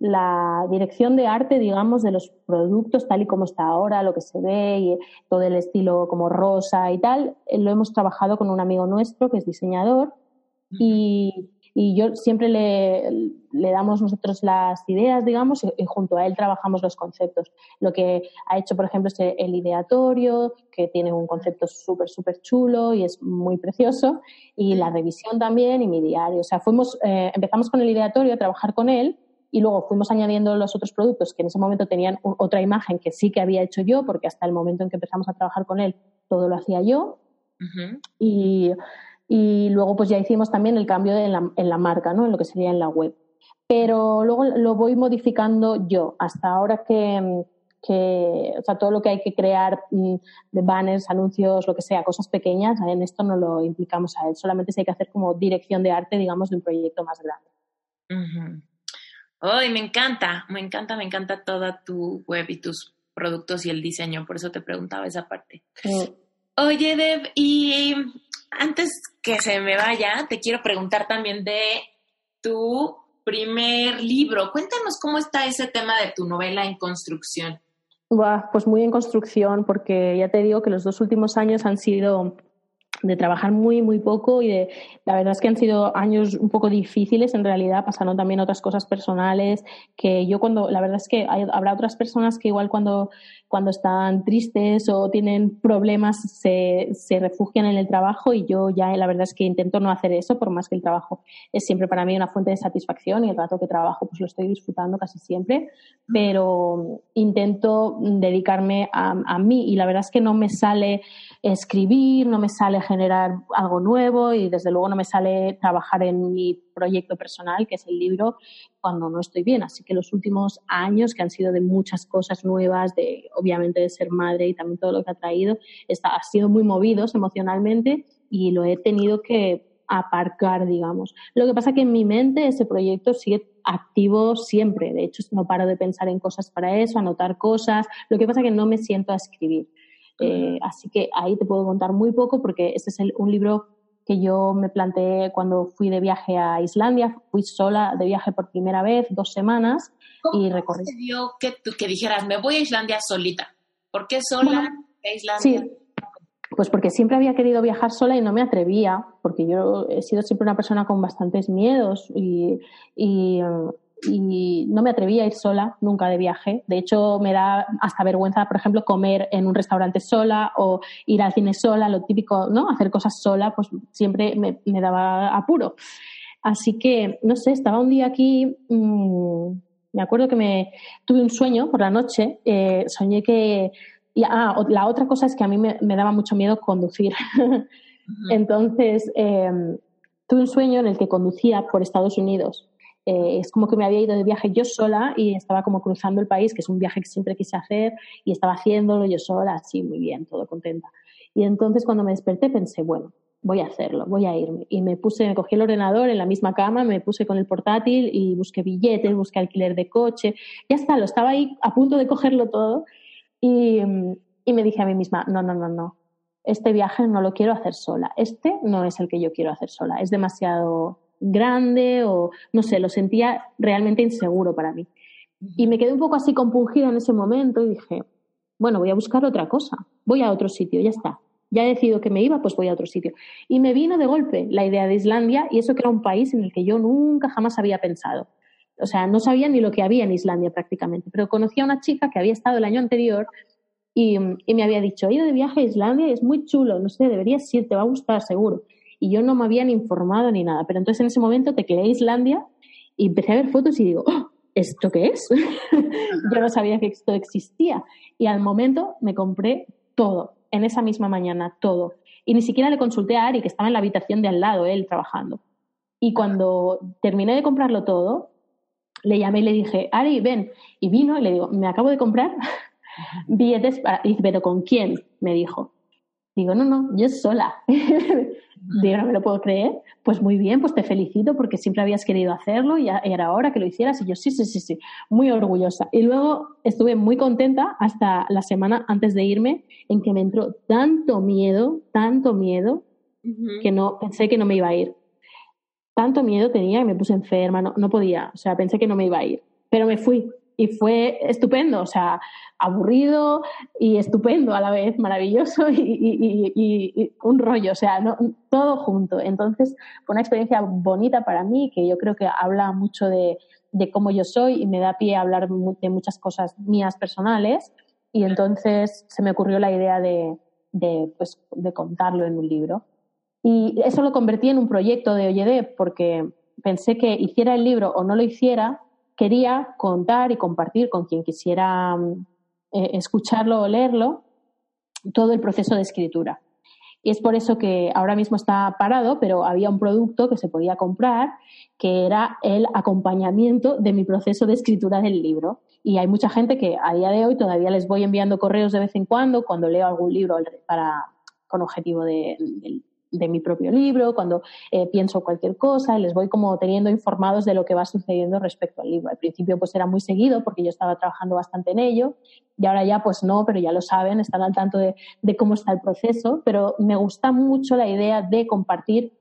S1: la dirección de arte, digamos, de los productos, tal y como está ahora, lo que se ve y todo el estilo como rosa y tal, eh, lo hemos trabajado con un amigo nuestro que es diseñador. Y, y yo siempre le, le, damos nosotros las ideas, digamos, y, junto a él trabajamos los conceptos. Lo que ha hecho, por ejemplo, es el ideatorio, que tiene un concepto súper, súper chulo y es muy precioso, y la revisión también y mi diario. O sea, fuimos, eh, empezamos con el ideatorio a trabajar con él y luego fuimos añadiendo los otros productos que en ese momento tenían otra imagen que sí que había hecho yo, porque hasta el momento en que empezamos a trabajar con él todo lo hacía yo. Y y luego pues ya hicimos también el cambio en la, en la marca, ¿no? En lo que sería en la web. Pero luego lo voy modificando yo. Hasta ahora que, que, o sea, todo lo que hay que crear mm, de banners, anuncios, lo que sea, cosas pequeñas, en esto no lo implicamos a él. Solamente se hay que hacer como dirección de arte, digamos, de un proyecto más grande.
S3: ¡Ay, me encanta! Me encanta, me encanta toda tu web y tus productos y el diseño. Por eso te preguntaba esa parte. Oye, Deb, y antes que se me vaya, te quiero preguntar también de tu primer libro. Cuéntanos cómo está ese tema de tu novela en construcción.
S1: pues muy en construcción, porque ya te digo que los dos últimos años han sido de trabajar muy, muy poco y de, la verdad es que han sido años un poco difíciles en realidad, pasaron también otras cosas personales que yo cuando, la verdad es que habrá otras personas que igual cuando, cuando están tristes o tienen problemas se, se refugian en el trabajo y yo ya la verdad es que intento no hacer eso por más que el trabajo es siempre para mí una fuente de satisfacción y el rato que trabajo pues lo estoy disfrutando casi siempre, pero intento dedicarme a, a mí y la verdad es que no me sale escribir, no me sale generar algo nuevo y desde luego no me sale trabajar en mi proyecto personal, que es el libro, cuando no estoy bien. Así que los últimos años, que han sido de muchas cosas nuevas, de obviamente de ser madre y también todo lo que ha traído, está, ha sido muy movidos emocionalmente y lo he tenido que aparcar, digamos. Lo que pasa que en mi mente ese proyecto sigue activo siempre. De hecho, no paro de pensar en cosas para eso, anotar cosas. Lo que pasa que no me siento a escribir. Eh, así que ahí te puedo contar muy poco porque este es un libro que yo me planteé cuando fui de viaje a Islandia. Fui sola de viaje por primera vez, dos semanas.
S3: ¿Cómo y recorrí. dio que, que dijeras, me voy a Islandia solita? ¿Por qué sola a Islandia?
S1: Sí. Pues porque siempre había querido viajar sola y no me atrevía, porque yo he sido siempre una persona con bastantes miedos y, y y no me atrevía a ir sola nunca de viaje. De hecho, me da hasta vergüenza, por ejemplo, comer en un restaurante sola o ir al cine sola, lo típico, ¿no? Hacer cosas sola, pues siempre me, daba apuro. Así que, no sé, estaba un día aquí, mmm, me acuerdo que me tuve un sueño por la noche, eh, soñé que... Y, ah, la otra cosa es que a mí me, me daba mucho miedo conducir. Entonces, eh, tuve un sueño en el que conducía por Estados Unidos eh, es como que me había ido de viaje yo sola y estaba como cruzando el país, que es un viaje que siempre quise hacer, y estaba haciéndolo yo sola, así muy bien, todo contenta. Y entonces cuando me desperté pensé, bueno, voy a hacerlo, voy a irme. Y me puse, me cogí el ordenador en la misma cama, me puse con el portátil y busqué billetes, busqué alquiler de coche. Ya está, lo estaba ahí a punto de cogerlo todo. Y, y me dije a mí misma, no, no, no, no. Este viaje no lo quiero hacer sola. Este no es el que yo quiero hacer sola. Es demasiado grande o no sé, lo sentía realmente inseguro para mí. Y me quedé un poco así compungida en ese momento y dije, bueno, voy a buscar otra cosa, voy a otro sitio, ya está. Ya he decidido que me iba, pues voy a otro sitio. Y me vino de golpe la idea de Islandia y eso que era un país en el que yo nunca jamás había pensado. O sea, no sabía ni lo que había en Islandia prácticamente, pero conocí a una chica que había estado el año anterior y, y me había dicho, he ido de viaje a Islandia y es muy chulo, no sé, deberías ir, te va a gustar seguro y yo no me habían informado ni nada. Pero entonces en ese momento tecleé Islandia y empecé a ver fotos y digo, oh, ¿esto qué es? yo no sabía que esto existía. Y al momento me compré todo, en esa misma mañana, todo. Y ni siquiera le consulté a Ari, que estaba en la habitación de al lado, él trabajando. Y cuando terminé de comprarlo todo, le llamé y le dije, Ari, ven. Y vino y le digo, me acabo de comprar billetes para... Pero ¿con quién? me dijo. Digo, no, no, yo sola. Digo, no me lo puedo creer. Pues muy bien, pues te felicito porque siempre habías querido hacerlo y era hora que lo hicieras. Y yo, sí, sí, sí, sí, muy orgullosa. Y luego estuve muy contenta hasta la semana antes de irme en que me entró tanto miedo, tanto miedo, que no pensé que no me iba a ir. Tanto miedo tenía que me puse enferma, no, no podía, o sea, pensé que no me iba a ir. Pero me fui, y fue estupendo, o sea, aburrido y estupendo a la vez, maravilloso y, un rollo, o sea, todo junto. Entonces, fue una experiencia bonita para mí que yo creo que habla mucho de, cómo yo soy y me da pie a hablar de muchas cosas mías personales. Y entonces se me ocurrió la idea de, pues, de contarlo en un libro. Y eso lo convertí en un proyecto de OYD porque pensé que hiciera el libro o no lo hiciera, quería contar y compartir con quien quisiera mm, eh, escucharlo o leerlo todo el proceso de escritura. Y es por eso que ahora mismo está parado, pero había un producto que se podía comprar que era el acompañamiento de mi proceso de escritura del libro. Y hay mucha gente que a día de hoy todavía les voy enviando correos de vez en cuando cuando leo algún libro para, con objetivo de, de mi propio libro, cuando eh, pienso cualquier cosa, les voy como teniendo informados de lo que va sucediendo respecto al libro. Al principio pues era muy seguido porque yo estaba trabajando bastante en ello y ahora ya pues no, pero ya lo saben, están al tanto de, de cómo está el proceso, pero me gusta mucho la idea de compartir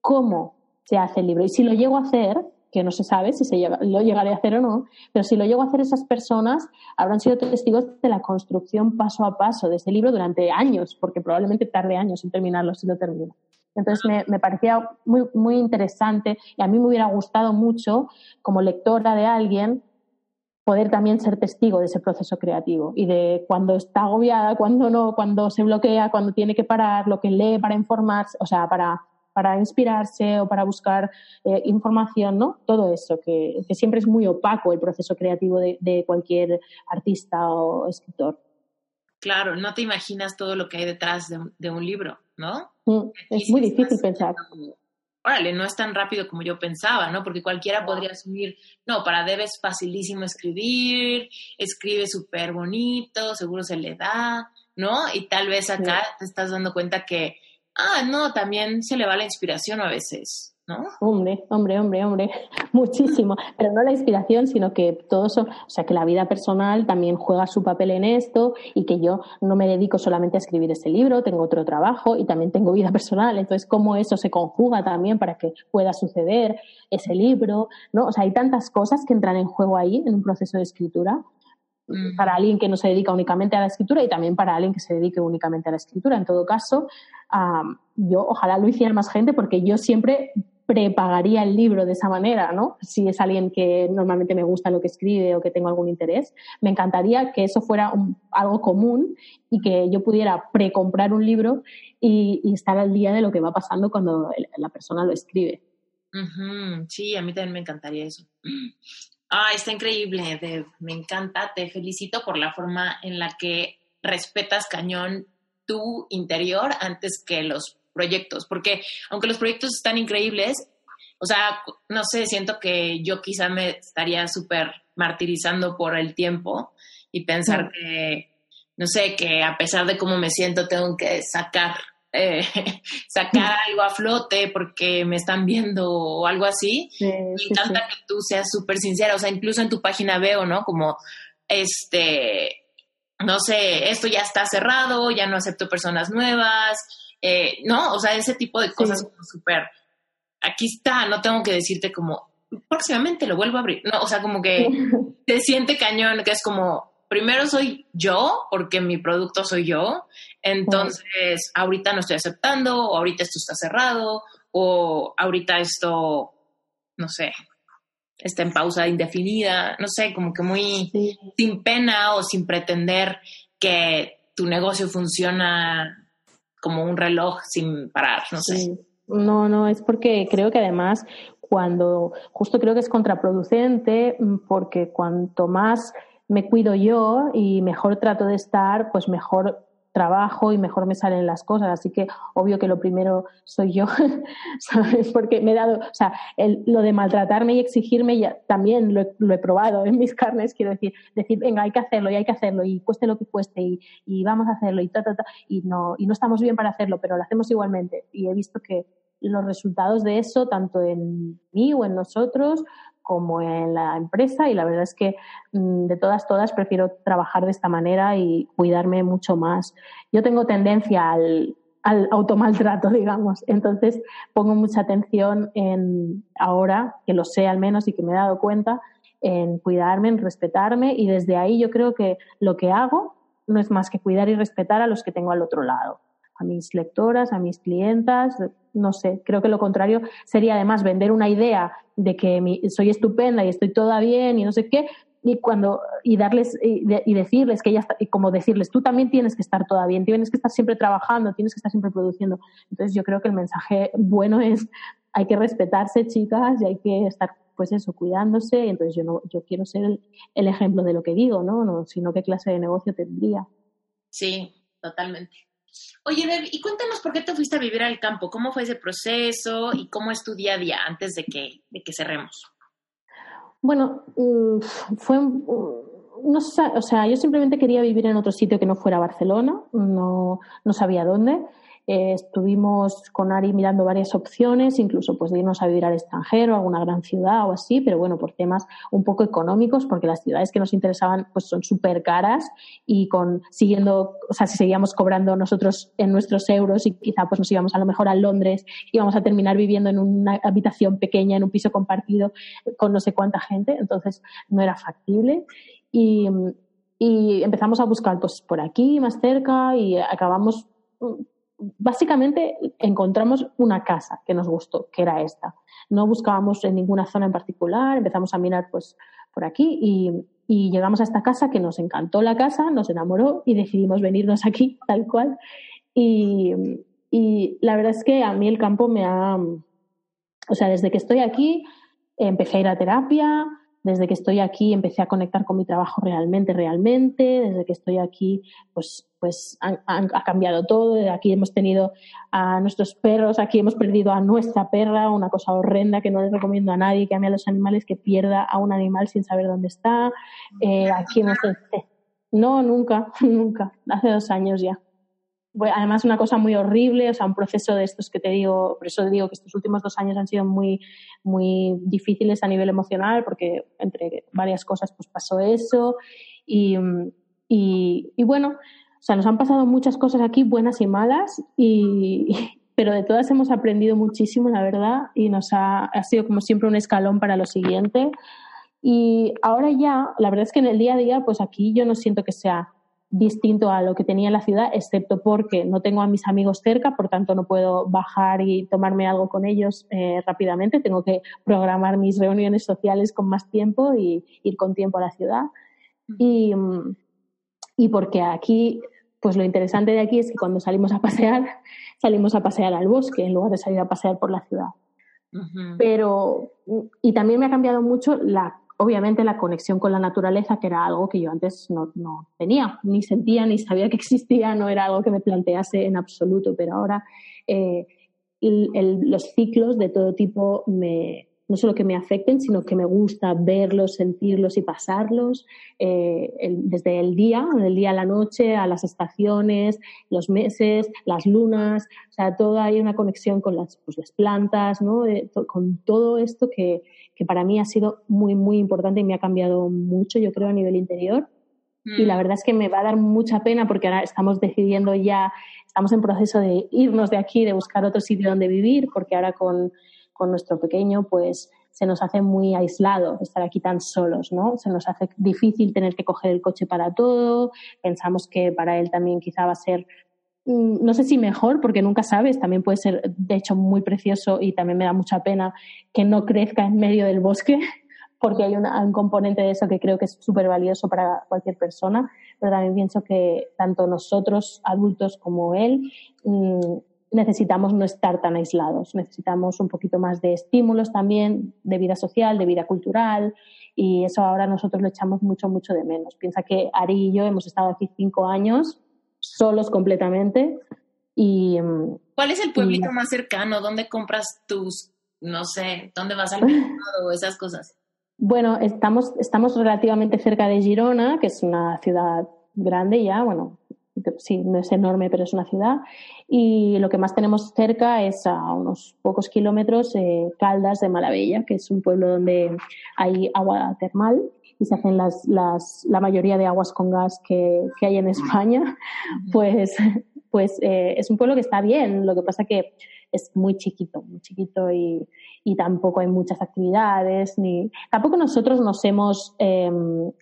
S1: cómo se hace el libro. Y si lo llego a hacer, que no se sabe si se lo llegaré a hacer o no, pero si lo llego a hacer esas personas, habrán sido testigos de la construcción paso a paso de ese libro durante años, porque probablemente tarde años en terminarlo si lo termino. Entonces me, me, parecía muy, muy interesante y a mí me hubiera gustado mucho, como lectora de alguien, poder también ser testigo de ese proceso creativo y de cuando está agobiada, cuando no, cuando se bloquea, cuando tiene que parar, lo que lee para informarse, o sea, para para inspirarse o para buscar eh, información, ¿no? Todo eso, que, siempre es muy opaco el proceso creativo de, cualquier artista o escritor.
S3: Claro, no te imaginas todo lo que hay detrás de, un libro, ¿no?
S1: Mm, es muy difícil pensar.
S3: órale, no es tan rápido como yo pensaba, ¿no? Porque cualquiera podría asumir, no, para Deb es facilísimo escribir, escribe súper bonito, seguro se le da, ¿no? Y tal vez acá te estás dando cuenta que ah, no, también se le va la inspiración a veces, ¿no?
S1: Hombre, hombre, hombre, hombre, muchísimo. Pero no la inspiración, sino que todo eso, o sea, que la vida personal también juega su papel en esto y que yo no me dedico solamente a escribir este libro, tengo otro trabajo y también tengo vida personal. Entonces, cómo eso se conjuga también para que pueda suceder ese libro, ¿no? O sea, hay tantas cosas que entran en juego ahí en un proceso de escritura para alguien que no se dedica únicamente a la escritura y también para alguien que se dedique únicamente a la escritura. En todo caso, yo ojalá lo hiciera más gente porque yo siempre prepagaría el libro de esa manera, ¿no? Si es alguien que normalmente me gusta lo que escribe o que tengo algún interés, me encantaría que eso fuera algo común y que yo pudiera precomprar un libro y, estar al día de lo que va pasando cuando la persona lo escribe.
S3: Sí, a mí también me encantaría eso. Ah, está increíble, Me encanta. Te felicito por la forma en la que respetas cañón tu interior antes que los proyectos. Porque aunque los proyectos están increíbles, o sea, no sé, siento que yo quizá me estaría súper martirizando por el tiempo y pensar mm. que, no sé, que a pesar de cómo me siento, tengo que sacar eh, sacar algo a flote porque me están viendo o algo así. me encanta que tú seas súper sincera, o sea, incluso en tu página veo, ¿no? Como, este, no sé, esto ya está cerrado, ya no acepto personas nuevas, eh, ¿no? O sea, ese tipo de cosas como súper, aquí está, no tengo que decirte como, próximamente lo vuelvo a abrir, no, o sea, como que te siente cañón, que es como, primero soy yo, porque mi producto soy yo, entonces ahorita no estoy aceptando, o ahorita esto está cerrado, o ahorita esto, no sé, está en pausa indefinida, no sé, como que muy sin pena o sin pretender que tu negocio funciona como un reloj sin parar, no sé.
S1: No, no, es porque creo que además cuando, justo creo que es contraproducente, mm, porque cuanto más me cuido yo y mejor trato de estar, pues mejor trabajo y mejor me salen las cosas. Así que obvio que lo primero soy yo, ¿sabes? Porque me he dado, o sea, lo de maltratarme y exigirme ya también lo he, probado en mis carnes, quiero decir, decir, venga, hay que hacerlo y hay que hacerlo y cueste lo que cueste y, y vamos a hacerlo y ta, ta, ta, y no, y no estamos bien para hacerlo, pero lo hacemos igualmente. Y he visto que los resultados de eso, tanto en mí o en nosotros, como en la empresa y la verdad es que mm, de todas, todas prefiero trabajar de esta manera y cuidarme mucho más. Yo tengo tendencia al, al automaltrato, digamos, entonces pongo mucha atención en ahora, que lo sé al menos y que me he dado cuenta, en cuidarme, en respetarme y desde ahí yo creo que lo que hago no es más que cuidar y respetar a los que tengo al otro lado a mis lectoras, a mis clientas, no sé, creo que lo contrario sería además vender una idea de que soy estupenda y estoy toda bien y no sé qué, y cuando y darles y, decirles que ella está, y como decirles tú también tienes que estar toda bien tienes que estar siempre trabajando tienes que estar siempre produciendo entonces yo creo que el mensaje bueno es hay que respetarse chicas y hay que estar pues eso cuidándose. Entonces yo no yo quiero ser el, el ejemplo de lo que digo no no sino qué clase de negocio tendría.
S3: Sí totalmente Oye, y cuéntanos por qué te fuiste a vivir al campo, cómo fue ese proceso y cómo es tu día a día antes de que, de que cerremos.
S1: Bueno, mm, fue, no o sea, yo simplemente quería vivir en otro sitio que no fuera Barcelona, no, no sabía dónde. Eh, estuvimos con Ari mirando varias opciones, incluso pues de irnos a vivir al extranjero, a alguna gran ciudad o así, pero bueno, por temas un poco económicos, porque las ciudades que nos interesaban pues son súper caras y con siguiendo, o sea, si seguíamos cobrando nosotros en nuestros euros y quizá pues nos íbamos a lo mejor a Londres, íbamos a terminar viviendo en una habitación pequeña, en un piso compartido con no sé cuánta gente, entonces no era factible. Y, y empezamos a buscar pues por aquí, más cerca, y acabamos básicamente encontramos una casa que nos gustó, que era esta. No buscábamos en ninguna zona en particular, empezamos a mirar pues por aquí y, llegamos a esta casa que nos encantó la casa, nos enamoró y decidimos venirnos aquí tal cual. Y, y la verdad es que a mí el campo me ha, o sea, desde que estoy aquí empecé a ir a terapia, desde que estoy aquí empecé a conectar con mi trabajo realmente, realmente. Desde que estoy aquí, pues, pues ha cambiado todo. Aquí hemos tenido a nuestros perros, aquí hemos perdido a nuestra perra, una cosa horrenda que no les recomiendo a nadie que ame a los animales, que pierda a un animal sin saber dónde está. Eh, aquí no No, nunca, nunca. Hace dos años ya además una cosa muy horrible, o sea, un proceso de estos que te digo, por eso digo que estos últimos dos años han sido muy, muy difíciles a nivel emocional, porque entre varias cosas pues pasó eso y, y, y bueno, o sea, nos han pasado muchas cosas aquí, buenas y malas, y, pero de todas hemos aprendido muchísimo, la verdad, y nos ha, ha sido como siempre un escalón para lo siguiente. Y ahora ya, la verdad es que en el día a día, pues aquí yo no siento que sea distinto a lo que tenía en la ciudad, excepto porque no tengo a mis amigos cerca, por tanto no puedo bajar y tomarme algo con ellos eh, rápidamente, tengo que programar mis reuniones sociales con más tiempo y ir con tiempo a la ciudad. Y, y porque aquí, pues lo interesante de aquí es que cuando salimos a pasear, salimos a pasear al bosque en lugar de salir a pasear por la ciudad. Pero, y también me ha cambiado mucho la obviamente la conexión con la naturaleza, que era algo que yo antes no, no, tenía, ni sentía, ni sabía que existía, no era algo que me plantease en absoluto, pero ahora eh, los ciclos de todo tipo me, no solo que me afecten, sino que me gusta verlos, sentirlos y pasarlos eh, desde el día, del día a la noche, a las estaciones, los meses, las lunas, o sea, toda hay una conexión con las, pues, las plantas, ¿no? con todo esto que, que para mí ha sido muy, muy importante y me ha cambiado mucho, yo creo, a nivel interior. Y la mm. verdad es que me va a dar mucha pena porque ahora estamos decidiendo ya, estamos en proceso de irnos de aquí, de buscar otro sitio donde vivir, porque ahora con, con nuestro pequeño, pues se nos hace muy aislado estar aquí tan solos, ¿no? Se nos hace difícil tener que coger el coche para todo, pensamos que para él también quizá va a ser Mm, no sé si mejor, porque nunca sabes, también puede ser de hecho muy precioso y también me da mucha pena que no crezca en medio del bosque, porque hay un componente de eso que creo que es súper valioso para cualquier persona, pero también pienso que tanto nosotros adultos como él mm, necesitamos no estar tan aislados, necesitamos un poquito más de estímulos también, de vida social, de vida cultural, y eso ahora nosotros lo echamos mucho, mucho de menos. Piensa que Ari y yo hemos estado aquí cinco años solos completamente. Y,
S3: ¿Cuál es el pueblito más cercano? ¿Dónde compras tus, no sé, dónde vas al mercado o esas cosas?
S1: Bueno, estamos, estamos relativamente cerca de Girona, que es una ciudad grande ya, bueno, sí, no es enorme, pero es una ciudad. Y lo que más tenemos cerca es a unos pocos kilómetros eh, Caldas de Malavella, que es un pueblo donde hay agua termal y se hacen las, las, la mayoría de aguas con gas que, que hay en España. Pues, pues eh, es un pueblo que está bien. Lo que pasa que es muy chiquito, muy chiquito y, y tampoco hay muchas actividades, ni tampoco nosotros nos hemos eh,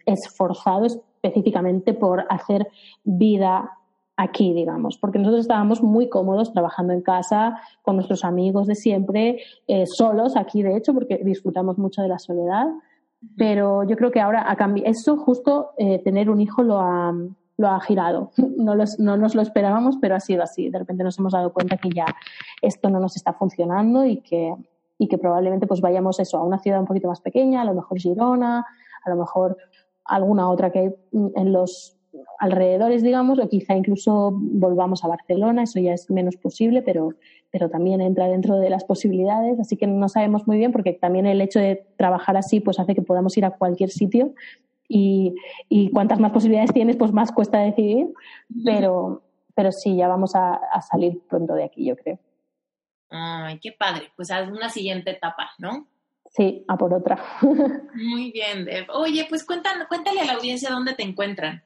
S1: esforzado específicamente por hacer vida aquí, digamos, porque nosotros estábamos muy cómodos trabajando en casa con nuestros amigos de siempre, eh, solos aquí, de hecho, porque disfrutamos mucho de la soledad. Pero yo creo que ahora ha cambiado. Eso justo eh, tener un hijo lo ha, lo ha girado. No, no nos lo esperábamos, pero ha sido así. De repente nos hemos dado cuenta que ya esto no nos está funcionando y que, y que probablemente pues vayamos eso a una ciudad un poquito más pequeña, a lo mejor Girona, a lo mejor alguna otra que hay en los alrededores, digamos, o quizá incluso volvamos a Barcelona, eso ya es menos posible, pero, pero también entra dentro de las posibilidades, así que no sabemos muy bien porque también el hecho de trabajar así pues hace que podamos ir a cualquier sitio y, y cuantas más posibilidades tienes, pues más cuesta decidir, pero, pero sí, ya vamos a, salir pronto de aquí, yo creo.
S3: Ay, qué padre, pues a una siguiente etapa, ¿no?
S1: Sí, a por otra.
S3: Muy bien, Deb. Oye, pues cuéntale, cuéntale a la audiencia dónde te encuentran.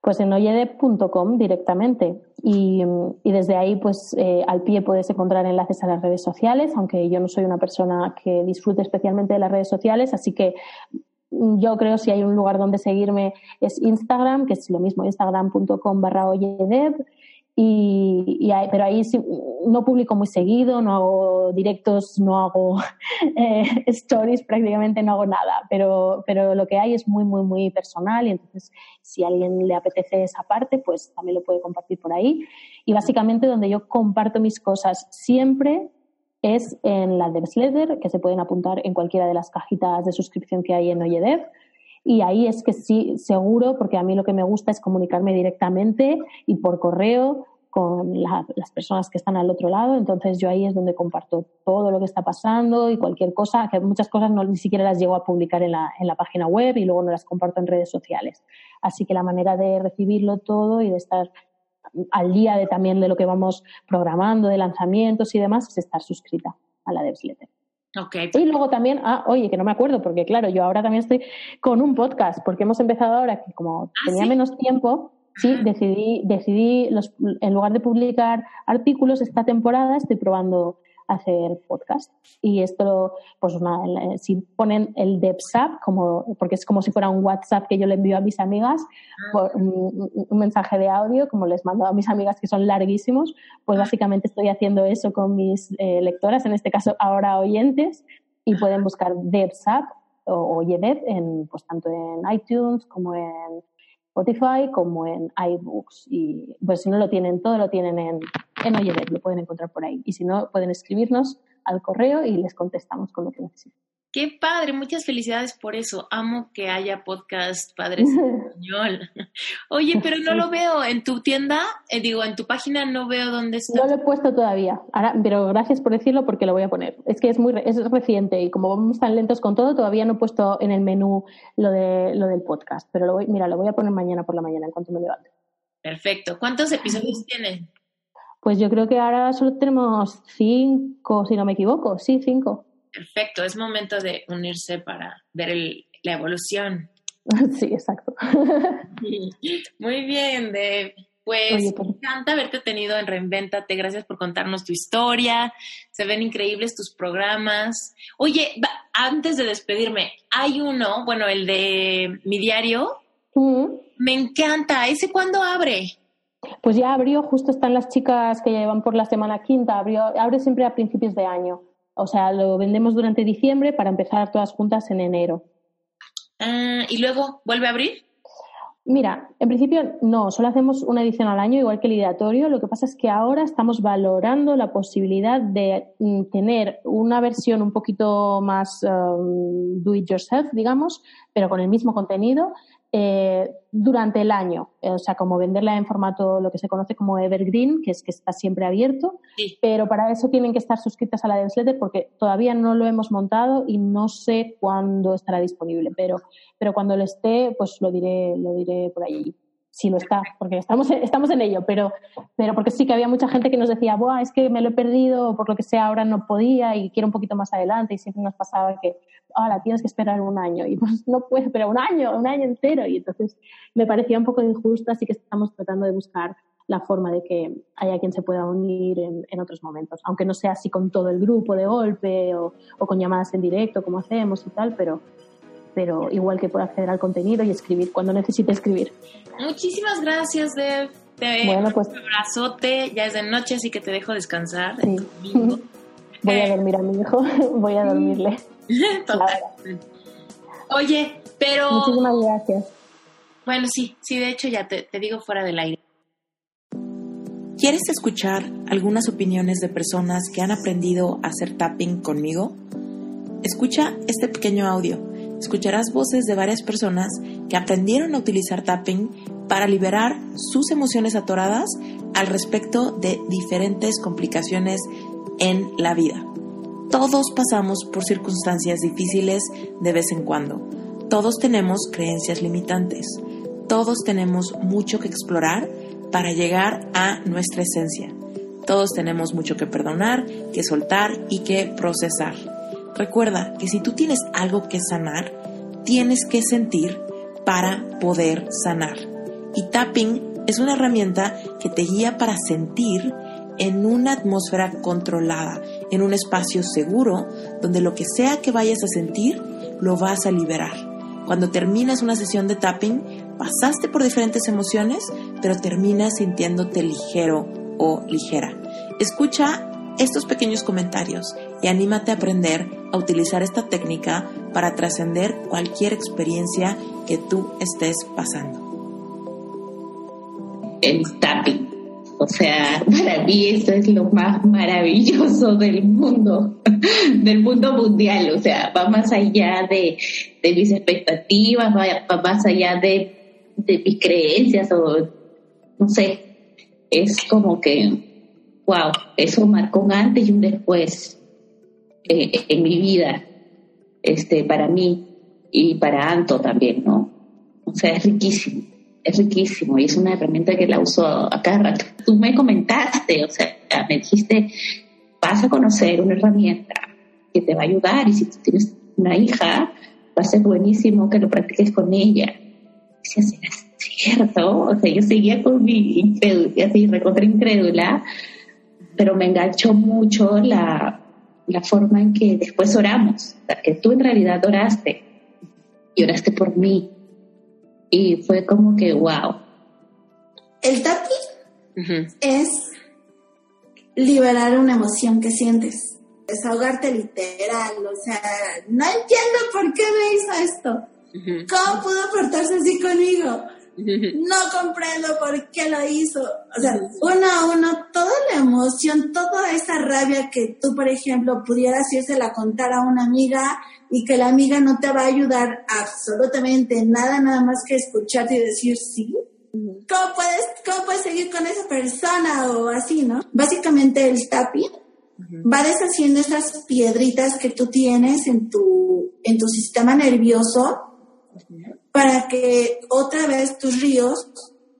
S1: Pues en oyedeb.com directamente. Y, y, desde ahí, pues eh, al pie puedes encontrar enlaces a las redes sociales, aunque yo no soy una persona que disfrute especialmente de las redes sociales, así que yo creo si hay un lugar donde seguirme es Instagram, que es lo mismo, instagram.com barra oyedeb. Y, pero ahí no publico muy seguido, no hago directos, no hago eh, stories, prácticamente no hago nada, pero, pero lo que hay es muy, muy, muy personal y entonces si a alguien le apetece esa parte, pues también lo puede compartir por ahí. Y básicamente donde yo comparto mis cosas siempre es en la Devsletter, que se pueden apuntar en cualquiera de las cajitas de suscripción que hay en Oyedev. Y ahí es que sí, seguro, porque a mí lo que me gusta es comunicarme directamente y por correo con las personas que están al otro lado. Entonces yo ahí es donde comparto todo lo que está pasando y cualquier cosa, que muchas cosas no, ni siquiera las llego a publicar en la, en la página web y luego no las comparto en redes sociales. Así que la manera de recibirlo todo y de estar al día de también de lo que vamos programando, de lanzamientos y demás, es estar suscrita a la Devsletter.
S3: Okay.
S1: Y luego también, ah, oye, que no me acuerdo, porque claro, yo ahora también estoy con un podcast, porque hemos empezado ahora que como
S3: ¿Ah,
S1: tenía
S3: sí?
S1: menos tiempo, sí, decidí, decidí los, en lugar de publicar artículos esta temporada, estoy probando hacer podcast. Y esto, pues una, si ponen el DevSap, como, porque es como si fuera un WhatsApp que yo le envío a mis amigas, por un, un, mensaje de audio, como les mando a mis amigas que son larguísimos, pues básicamente estoy haciendo eso con mis eh, lectoras, en este caso ahora oyentes, y pueden buscar DevSap o, o en, pues tanto en iTunes como en Spotify como en iBooks. Y pues si no lo tienen todo, lo tienen en, en lo pueden encontrar por ahí. Y si no, pueden escribirnos al correo y les contestamos con lo que necesiten.
S3: Qué padre, muchas felicidades por eso. Amo que haya podcast padres en español. Oye, pero no lo veo en tu tienda, eh, digo, en tu página no veo dónde está.
S1: No lo he puesto todavía, Ahora, pero gracias por decirlo porque lo voy a poner. Es que es muy es reciente y como vamos tan lentos con todo, todavía no he puesto en el menú lo de lo del podcast, pero lo voy, mira, lo voy a poner mañana por la mañana en cuanto me levante.
S3: Perfecto. ¿Cuántos episodios tiene?
S1: Pues yo creo que ahora solo tenemos cinco, si no me equivoco. Sí, cinco.
S3: Perfecto, es momento de unirse para ver el, la evolución.
S1: Sí, exacto.
S3: Muy bien, pues
S1: Oye, pues-
S3: me encanta haberte tenido en Reinventate. Gracias por contarnos tu historia. Se ven increíbles tus programas. Oye, antes de despedirme, hay uno, bueno, el de mi diario.
S1: Mm.
S3: Me encanta. ¿Ese cuándo abre?
S1: Pues ya abrió, justo están las chicas que ya llevan por la semana quinta, abrió, abre siempre a principios de año. O sea, lo vendemos durante diciembre para empezar todas juntas en enero.
S3: Ah, y luego vuelve a abrir.
S1: Mira, en principio no, solo hacemos una edición al año, igual que el ideatorio. Lo que pasa es que ahora estamos valorando la posibilidad de mm, tener una versión un poquito más um, do it yourself, digamos, pero con el mismo contenido, eh, durante el año, o sea, como venderla en formato lo que se conoce como evergreen, que es que está siempre abierto, pero para eso tienen que estar suscritas a la newsletter porque todavía no lo hemos montado y no sé cuándo estará disponible, pero, pero cuando lo esté, pues lo diré, lo diré por ahí si lo está, porque estamos, estamos en ello, pero, pero porque sí que había mucha gente que nos decía, Buah, es que me lo he perdido, por lo que sea, ahora no podía y quiero un poquito más adelante, y siempre nos pasaba que, ahora tienes que esperar un año, y pues no puedes esperar un año, un año entero, y entonces me parecía un poco injusto, así que estamos tratando de buscar la forma de que haya quien se pueda unir en, en otros momentos, aunque no sea así con todo el grupo de golpe o, o con llamadas en directo como hacemos y tal, pero pero igual que por acceder al contenido y escribir cuando necesite escribir.
S3: Muchísimas gracias, Dev. Te
S1: bueno, pues,
S3: un abrazote, ya es de noche, así que te dejo descansar.
S1: Sí. Voy a dormir a mi hijo, voy a dormirle.
S3: Oye, pero...
S1: Muchísimas gracias.
S3: Bueno, sí, sí, de hecho ya te, te digo fuera del aire.
S2: ¿Quieres escuchar algunas opiniones de personas que han aprendido a hacer tapping conmigo? Escucha este pequeño audio escucharás voces de varias personas que aprendieron a utilizar tapping para liberar sus emociones atoradas al respecto de diferentes complicaciones en la vida. Todos pasamos por circunstancias difíciles de vez en cuando. Todos tenemos creencias limitantes. Todos tenemos mucho que explorar para llegar a nuestra esencia. Todos tenemos mucho que perdonar, que soltar y que procesar. Recuerda que si tú tienes algo que sanar, tienes que sentir para poder sanar. Y tapping es una herramienta que te guía para sentir en una atmósfera controlada, en un espacio seguro, donde lo que sea que vayas a sentir, lo vas a liberar. Cuando terminas una sesión de tapping, pasaste por diferentes emociones, pero terminas sintiéndote ligero o ligera. Escucha estos pequeños comentarios y anímate a aprender a utilizar esta técnica para trascender cualquier experiencia que tú estés pasando.
S4: El tapping. O sea, para mí eso es lo más maravilloso del mundo, del mundo mundial. O sea, va más allá de, mis expectativas, va, más allá de, de mis creencias o no sé. Es como que wow, eso marcó un antes y un después eh, en mi vida, este, para mí y para Anto también, ¿no? O sea, es riquísimo, es riquísimo y es una herramienta que la uso a cada rato. Tú me comentaste, o sea, me dijiste, vas a conocer una herramienta que te va a ayudar y si tú tienes una hija, va a ser buenísimo que lo practiques con ella. Y así, es cierto, o sea, yo seguía con mi incrédula, así, recontra incrédula, pero me enganchó mucho la, la forma en que después oramos, que tú en realidad oraste y oraste por mí. Y fue como que, wow.
S5: El tapping es liberar una emoción que sientes, desahogarte literal, o sea, no entiendo por qué me hizo esto. ¿Cómo pudo portarse así conmigo? no comprendo por qué lo hizo. O sea, uno a uno, toda la emoción, toda esa rabia que tú, por ejemplo, pudieras la contar a una amiga y que la amiga no te va a ayudar absolutamente nada, nada más que escucharte y decir sí. ¿Cómo puedes, ¿Cómo puedes seguir con esa persona o así, no? Básicamente el tapping va deshaciendo esas piedritas que tú tienes en tu, en tu sistema nervioso para que otra vez tus ríos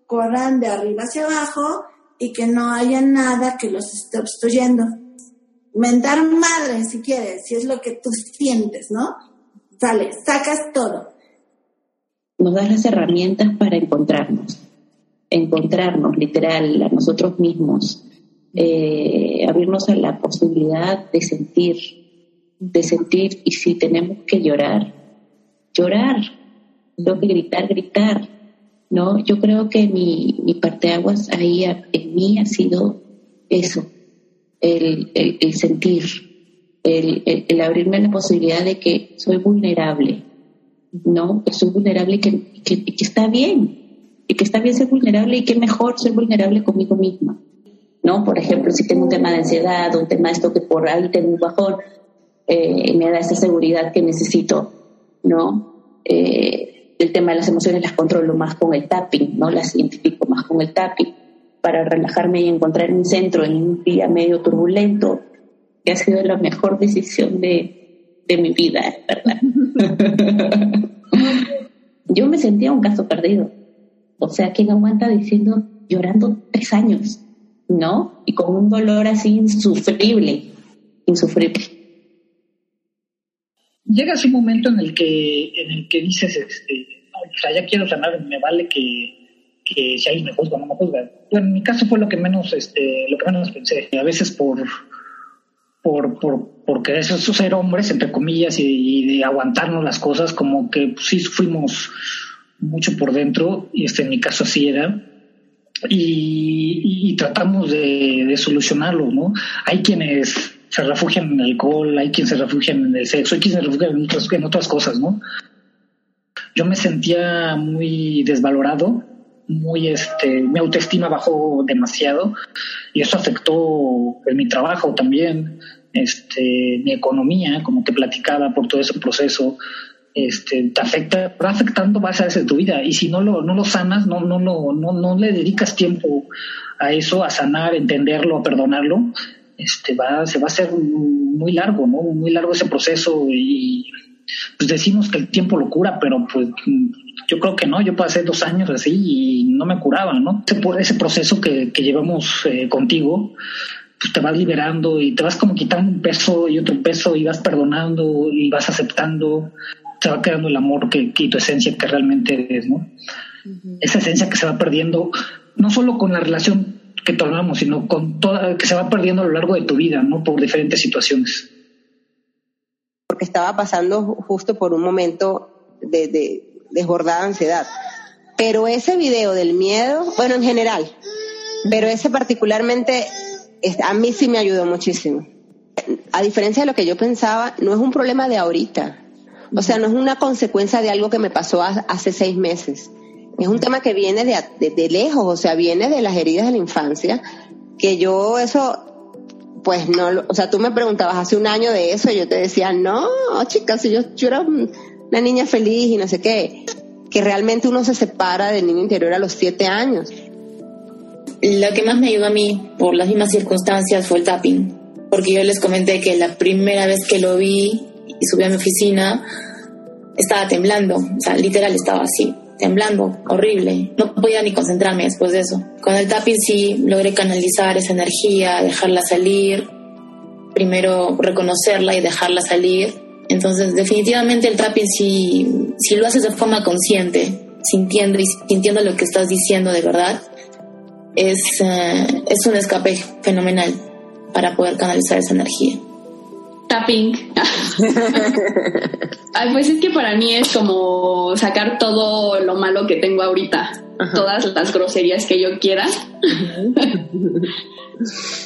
S5: corran de arriba hacia abajo y que no haya nada que los esté obstruyendo. Mentar madre, si quieres, si es lo que tú sientes, ¿no? Sale, sacas todo.
S4: Nos das las herramientas para encontrarnos, encontrarnos literal a nosotros mismos, eh, abrirnos a la posibilidad de sentir, de sentir y si tenemos que llorar, llorar, tengo que gritar, gritar, ¿no? Yo creo que mi, mi parteaguas ahí en mí ha sido eso, el, el, sentir, el, el, abrirme a la posibilidad de que soy vulnerable, ¿no? Que soy vulnerable que, que, que, está bien, y que está bien ser vulnerable y que mejor ser vulnerable conmigo misma, ¿no? Por ejemplo, si tengo un tema de ansiedad o un tema de esto que por ahí tengo un bajón, eh, me da esa seguridad que necesito, ¿no? Eh, el tema de las emociones las controlo más con el tapping, ¿no? Las identifico más con el tapping para relajarme y encontrar mi centro en un día medio turbulento, que ha sido la mejor decisión de, de mi vida, ¿verdad? Yo me sentía un caso perdido. O sea, ¿quién aguanta diciendo, llorando tres años, ¿no? Y con un dolor así insufrible, insufrible
S6: llegas un momento en el que, en el que dices, este, o sea, ya quiero sanar, me vale que, que si alguien me juzga o no me juzga. en mi caso fue lo que menos, este, lo que menos pensé. A veces por, por, por, por querer ser hombres, entre comillas, y, de aguantarnos las cosas, como que sí fuimos mucho por dentro, y este, en mi caso así era. Y, y, tratamos de, de solucionarlo, ¿no? Hay quienes se refugian en el alcohol, hay quien se refugia en el sexo, hay quien se refugia en otras, en otras cosas, ¿no? Yo me sentía muy desvalorado, muy este, mi autoestima bajó demasiado y eso afectó en mi trabajo también, este, mi economía, como te platicaba por todo ese proceso, este, te afecta, va afectando varias de tu vida y si no lo, no lo sanas, no, no, no, no, no le dedicas tiempo a eso, a sanar, entenderlo, a perdonarlo, este va, se va a hacer muy largo, ¿no? Muy largo ese proceso y pues decimos que el tiempo lo cura, pero pues yo creo que no, yo pasé dos años así y no me curaba, ¿no? Ese, proceso que, que llevamos eh, contigo, pues te vas liberando y te vas como quitando un peso y otro peso y vas perdonando y vas aceptando, te va quedando el amor que, que tu esencia que realmente es, ¿no? Esa esencia que se va perdiendo, no solo con la relación que tornamos, sino con toda, que se va perdiendo a lo largo de tu vida, ¿no? Por diferentes situaciones.
S7: Porque estaba pasando justo por un momento de, de desbordada ansiedad. Pero ese video del miedo, bueno, en general, pero ese particularmente, a mí sí me ayudó muchísimo. A diferencia de lo que yo pensaba, no es un problema de ahorita. O sea, no es una consecuencia de algo que me pasó hace seis meses es un tema que viene de, lejos, o sea, viene de las heridas de la infancia, que yo eso, pues no, o sea, tú me preguntabas hace un año de eso y yo te decía, no, chicas, yo, yo era una niña feliz y no sé qué, que realmente uno se separa del niño interior a los siete años.
S8: Lo que más me ayudó a mí, por las mismas circunstancias, fue el tapping, porque yo les comenté que la primera vez que lo vi y subí a mi oficina, estaba temblando, o sea, literal estaba así temblando, horrible. No podía ni concentrarme después de eso. Con el tapping sí logré canalizar esa energía, dejarla salir, primero reconocerla y dejarla salir. Entonces, definitivamente el tapping si, si lo haces de forma consciente, sintiendo sintiendo lo que estás diciendo de verdad, es, eh, es un escape fenomenal para poder canalizar esa energía
S9: tapping. pues es que para mí es como sacar todo lo malo que tengo ahorita, todas las groserías que yo quiera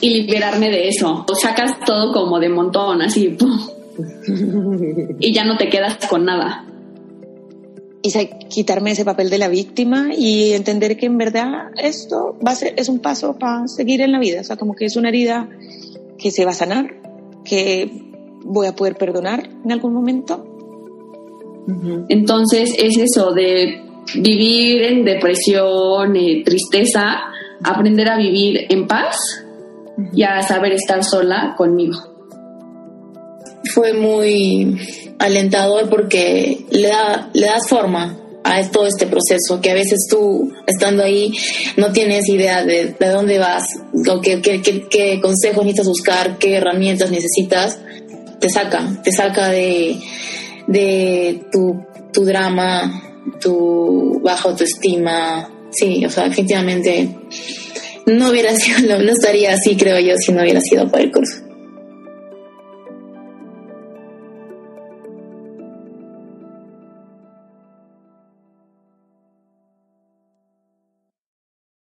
S9: y liberarme de eso. O sacas todo como de montón, así, y ya no te quedas con nada.
S10: Y quitarme ese papel de la víctima y entender que en verdad esto va a ser, es un paso para seguir en la vida. O sea, como que es una herida que se va a sanar, que voy a poder perdonar en algún momento.
S9: Entonces es eso de vivir en depresión, eh, tristeza, aprender a vivir en paz y a saber estar sola conmigo.
S8: Fue muy alentador porque le, da, le das forma a todo este proceso, que a veces tú, estando ahí, no tienes idea de, de dónde vas, o qué, qué, qué, consejos necesitas buscar, qué herramientas necesitas, te saca, te saca de, de tu, tu drama, tu baja autoestima. Sí, o sea, definitivamente no hubiera sido, no estaría así, creo yo, si no hubiera sido por el curso.